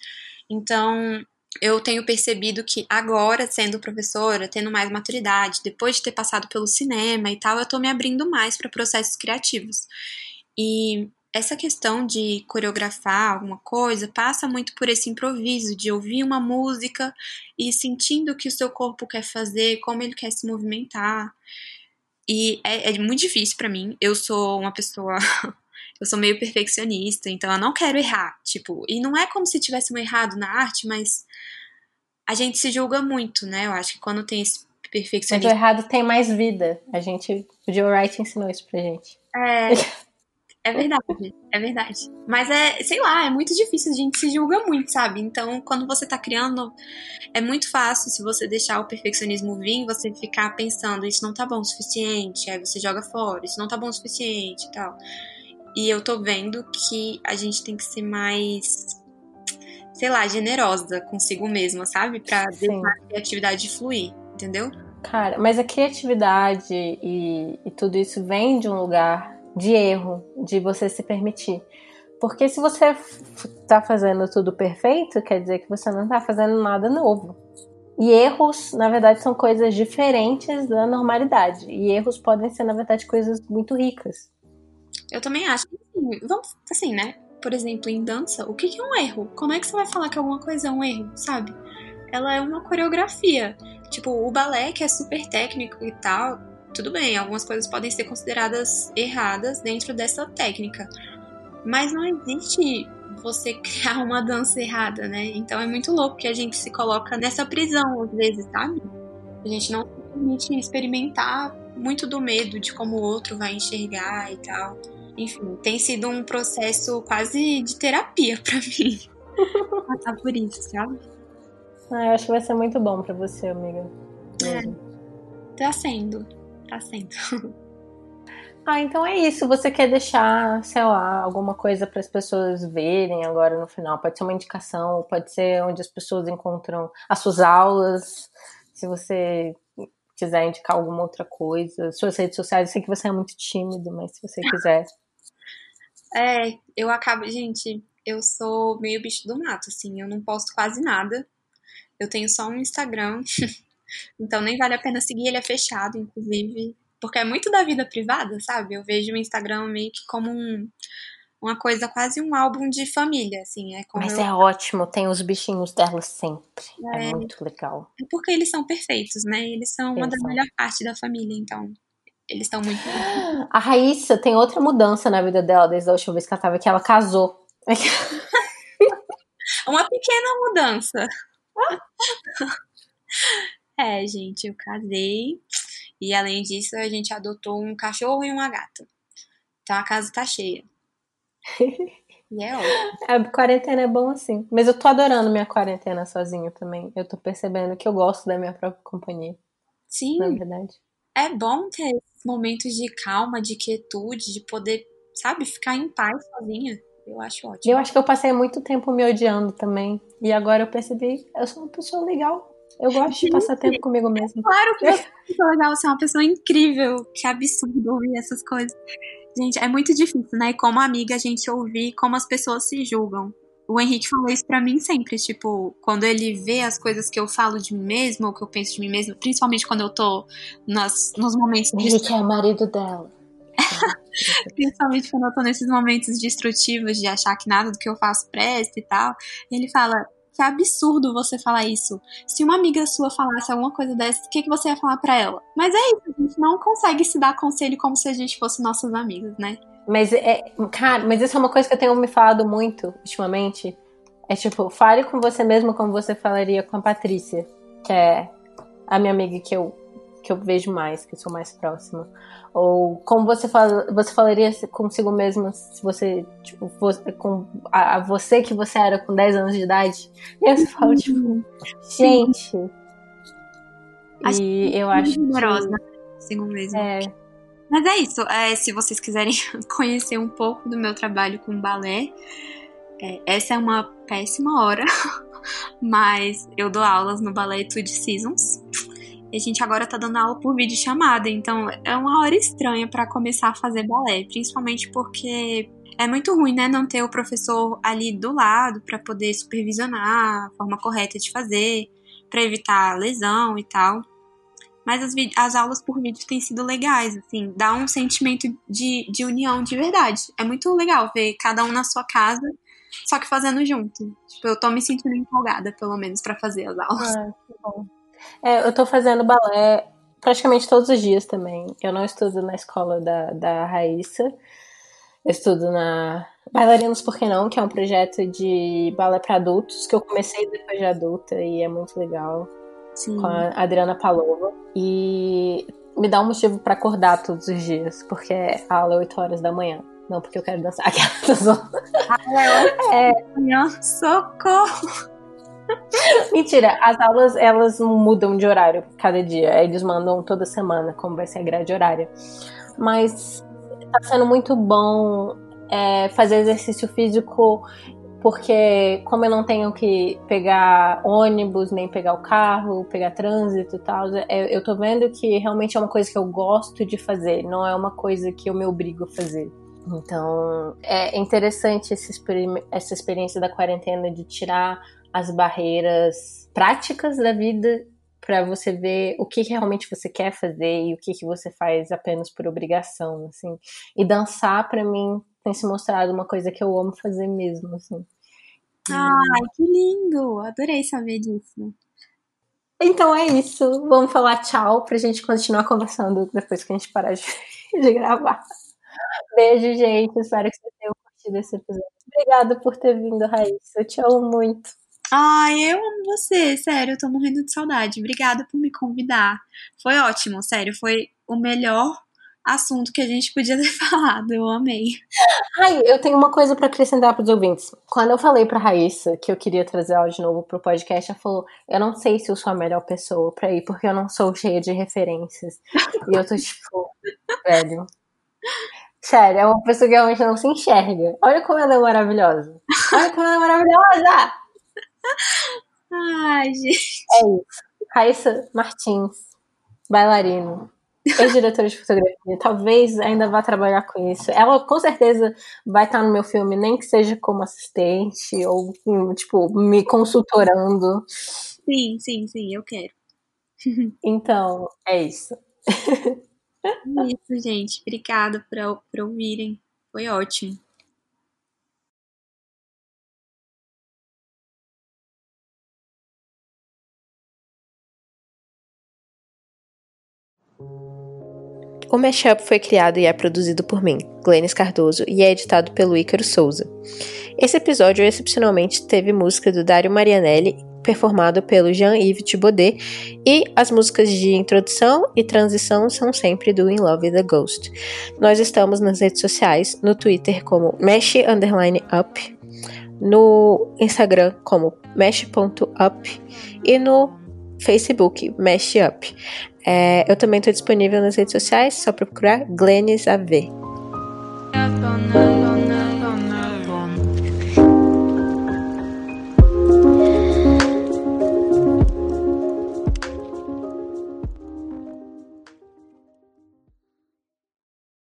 Então, eu tenho percebido que agora, sendo professora, tendo mais maturidade, depois de ter passado pelo cinema e tal, eu tô me abrindo mais para processos criativos. E essa questão de coreografar alguma coisa passa muito por esse improviso, de ouvir uma música e sentindo o que o seu corpo quer fazer, como ele quer se movimentar. E é, é muito difícil para mim. Eu sou uma pessoa eu sou meio perfeccionista, então eu não quero errar, tipo, e não é como se tivesse um errado na arte, mas a gente se julga muito, né? Eu acho que quando tem esse perfeccionismo. Mas o errado tem mais vida. A gente, o Joe Wright ensinou isso pra gente. É. É verdade, é verdade. Mas é, sei lá, é muito difícil, a gente se julga muito, sabe? Então, quando você tá criando, é muito fácil se você deixar o perfeccionismo vir, você ficar pensando, isso não tá bom o suficiente, aí você joga fora, isso não tá bom o suficiente e tal. E eu tô vendo que a gente tem que ser mais, sei lá, generosa consigo mesma, sabe? Pra deixar a criatividade fluir, entendeu? Cara, mas a criatividade e, e tudo isso vem de um lugar de erro, de você se permitir. Porque se você tá fazendo tudo perfeito, quer dizer que você não tá fazendo nada novo. E erros, na verdade, são coisas diferentes da normalidade. E erros podem ser, na verdade, coisas muito ricas. Eu também acho que assim, vamos assim, né? Por exemplo, em dança, o que é um erro? Como é que você vai falar que alguma coisa é um erro, sabe? Ela é uma coreografia. Tipo, o balé, que é super técnico e tal, tudo bem, algumas coisas podem ser consideradas erradas dentro dessa técnica. Mas não existe você criar uma dança errada, né? Então é muito louco que a gente se coloca nessa prisão às vezes, sabe? A gente não permite experimentar muito do medo de como o outro vai enxergar e tal. Enfim, tem sido um processo quase de terapia para mim. Passar por isso, sabe? Ah, eu acho que vai ser muito bom para você, amiga. É. Tá sendo. Tá sendo. Ah, então é isso. Você quer deixar, sei lá, alguma coisa para as pessoas verem agora no final? Pode ser uma indicação, pode ser onde as pessoas encontram as suas aulas. Se você quiser indicar alguma outra coisa, suas redes sociais, eu sei que você é muito tímido, mas se você quiser. É, eu acabo, gente, eu sou meio bicho do mato, assim, eu não posto quase nada. Eu tenho só um Instagram, então nem vale a pena seguir, ele é fechado, inclusive, porque é muito da vida privada, sabe? Eu vejo o Instagram meio que como um, uma coisa, quase um álbum de família, assim. É Mas eu... é ótimo, tem os bichinhos dela sempre. É, é, muito legal. É porque eles são perfeitos, né? Eles são uma das melhores partes da família, então. Eles estão muito. A Raíssa tem outra mudança na vida dela desde a última vez que ela tava aqui. Ela casou. uma pequena mudança. é, gente, eu casei. E além disso, a gente adotou um cachorro e uma gata. Então a casa tá cheia. E é ótimo. A quarentena é bom assim. Mas eu tô adorando minha quarentena sozinha também. Eu tô percebendo que eu gosto da minha própria companhia. Sim. Na verdade. É bom ter momentos de calma, de quietude, de poder, sabe, ficar em paz sozinha. Eu acho ótimo. Eu acho que eu passei muito tempo me odiando também. E agora eu percebi, eu sou uma pessoa legal. Eu gosto de passar tempo comigo mesmo. Claro que você é uma pessoa legal, você é uma pessoa incrível. Que absurdo ouvir essas coisas. Gente, é muito difícil, né? Como amiga, a gente ouvir como as pessoas se julgam. O Henrique falou isso pra mim sempre, tipo, quando ele vê as coisas que eu falo de mim mesmo, ou que eu penso de mim mesmo, principalmente quando eu tô nas, nos momentos... O Henrique é o marido dela. principalmente quando eu tô nesses momentos destrutivos de achar que nada do que eu faço presta e tal. Ele fala, que absurdo você falar isso. Se uma amiga sua falasse alguma coisa dessa, o que, que você ia falar para ela? Mas é isso, a gente não consegue se dar conselho como se a gente fosse nossas amigas, né? Mas, é, cara, mas isso é uma coisa que eu tenho me falado muito ultimamente. É tipo, fale com você mesmo como você falaria com a Patrícia, que é a minha amiga que eu, que eu vejo mais, que eu sou mais próxima. Ou como você, fala, você falaria consigo mesmo se você, tipo, fosse, com a, a, você que você era com 10 anos de idade. E você fala, tipo, gente. Acho e eu acho. Generosa, consigo mesmo. É. Mas é isso. É, se vocês quiserem conhecer um pouco do meu trabalho com balé, é, essa é uma péssima hora. Mas eu dou aulas no Balé Etude Seasons. E a gente agora tá dando aula por vídeo chamada, então é uma hora estranha para começar a fazer balé, principalmente porque é muito ruim, né, não ter o professor ali do lado para poder supervisionar a forma correta de fazer, para evitar lesão e tal. Mas as, as, aulas por vídeo têm sido legais, assim, dá um sentimento de, de união de verdade. É muito legal ver cada um na sua casa, só que fazendo junto. Tipo, eu tô me sentindo empolgada, pelo menos, para fazer as aulas. Ah, que bom. É, eu tô fazendo balé praticamente todos os dias também. Eu não estudo na escola da, da Raíssa. Eu estudo na Bailarinos Por Que Não, que é um projeto de balé para adultos, que eu comecei depois de adulta e é muito legal. Sim. Com a Adriana Palova. E me dá um motivo para acordar todos os dias, porque a aula é 8 horas da manhã. Não porque eu quero dançar. Aquela é, é, socorro! Mentira, as aulas elas mudam de horário cada dia. Eles mandam toda semana como vai ser a grade horária. Mas tá sendo muito bom é, fazer exercício físico porque como eu não tenho que pegar ônibus, nem pegar o carro, pegar trânsito e tal, é, eu tô vendo que realmente é uma coisa que eu gosto de fazer, não é uma coisa que eu me obrigo a fazer. Então, é interessante essa experiência da quarentena de tirar as barreiras práticas da vida para você ver o que realmente você quer fazer e o que, que você faz apenas por obrigação, assim. E dançar para mim tem se mostrado uma coisa que eu amo fazer mesmo, assim. Ai, que lindo! Adorei saber disso. Então é isso. Vamos falar tchau pra gente continuar conversando depois que a gente parar de, de gravar. Beijo, gente. Espero que vocês tenham curtido esse episódio. Obrigada por ter vindo, Raíssa. Eu te amo muito. Ai, eu amo você, sério, eu tô morrendo de saudade. Obrigada por me convidar. Foi ótimo, sério, foi o melhor assunto que a gente podia ter falado. Eu amei. Ai, eu tenho uma coisa para acrescentar para os ouvintes. Quando eu falei para Raíssa que eu queria trazer ela de novo pro podcast, ela falou: "Eu não sei se eu sou a melhor pessoa para ir, porque eu não sou cheia de referências". e eu tô tipo, velho. Sério, é uma pessoa que realmente não se enxerga. Olha como ela é maravilhosa. Olha como ela é maravilhosa! Ai, gente. É isso. Raíssa Martins, bailarino, ex-diretora de fotografia. Talvez ainda vá trabalhar com isso. Ela com certeza vai estar no meu filme, nem que seja como assistente ou, tipo, me consultorando. Sim, sim, sim, eu quero. Então, é isso. É isso, gente. Obrigada por ouvirem. Foi ótimo. O Mashup foi criado e é produzido por mim, Glennis Cardoso, e é editado pelo Ícaro Souza. Esse episódio excepcionalmente teve música do Dário Marianelli, performado pelo Jean-Yves Thibaudet, e as músicas de introdução e transição são sempre do In Love with the Ghost. Nós estamos nas redes sociais, no Twitter como mesh_up, no Instagram como mesh.up e no Facebook Meshup. É, eu também estou disponível nas redes sociais, só procurar Glennis AV.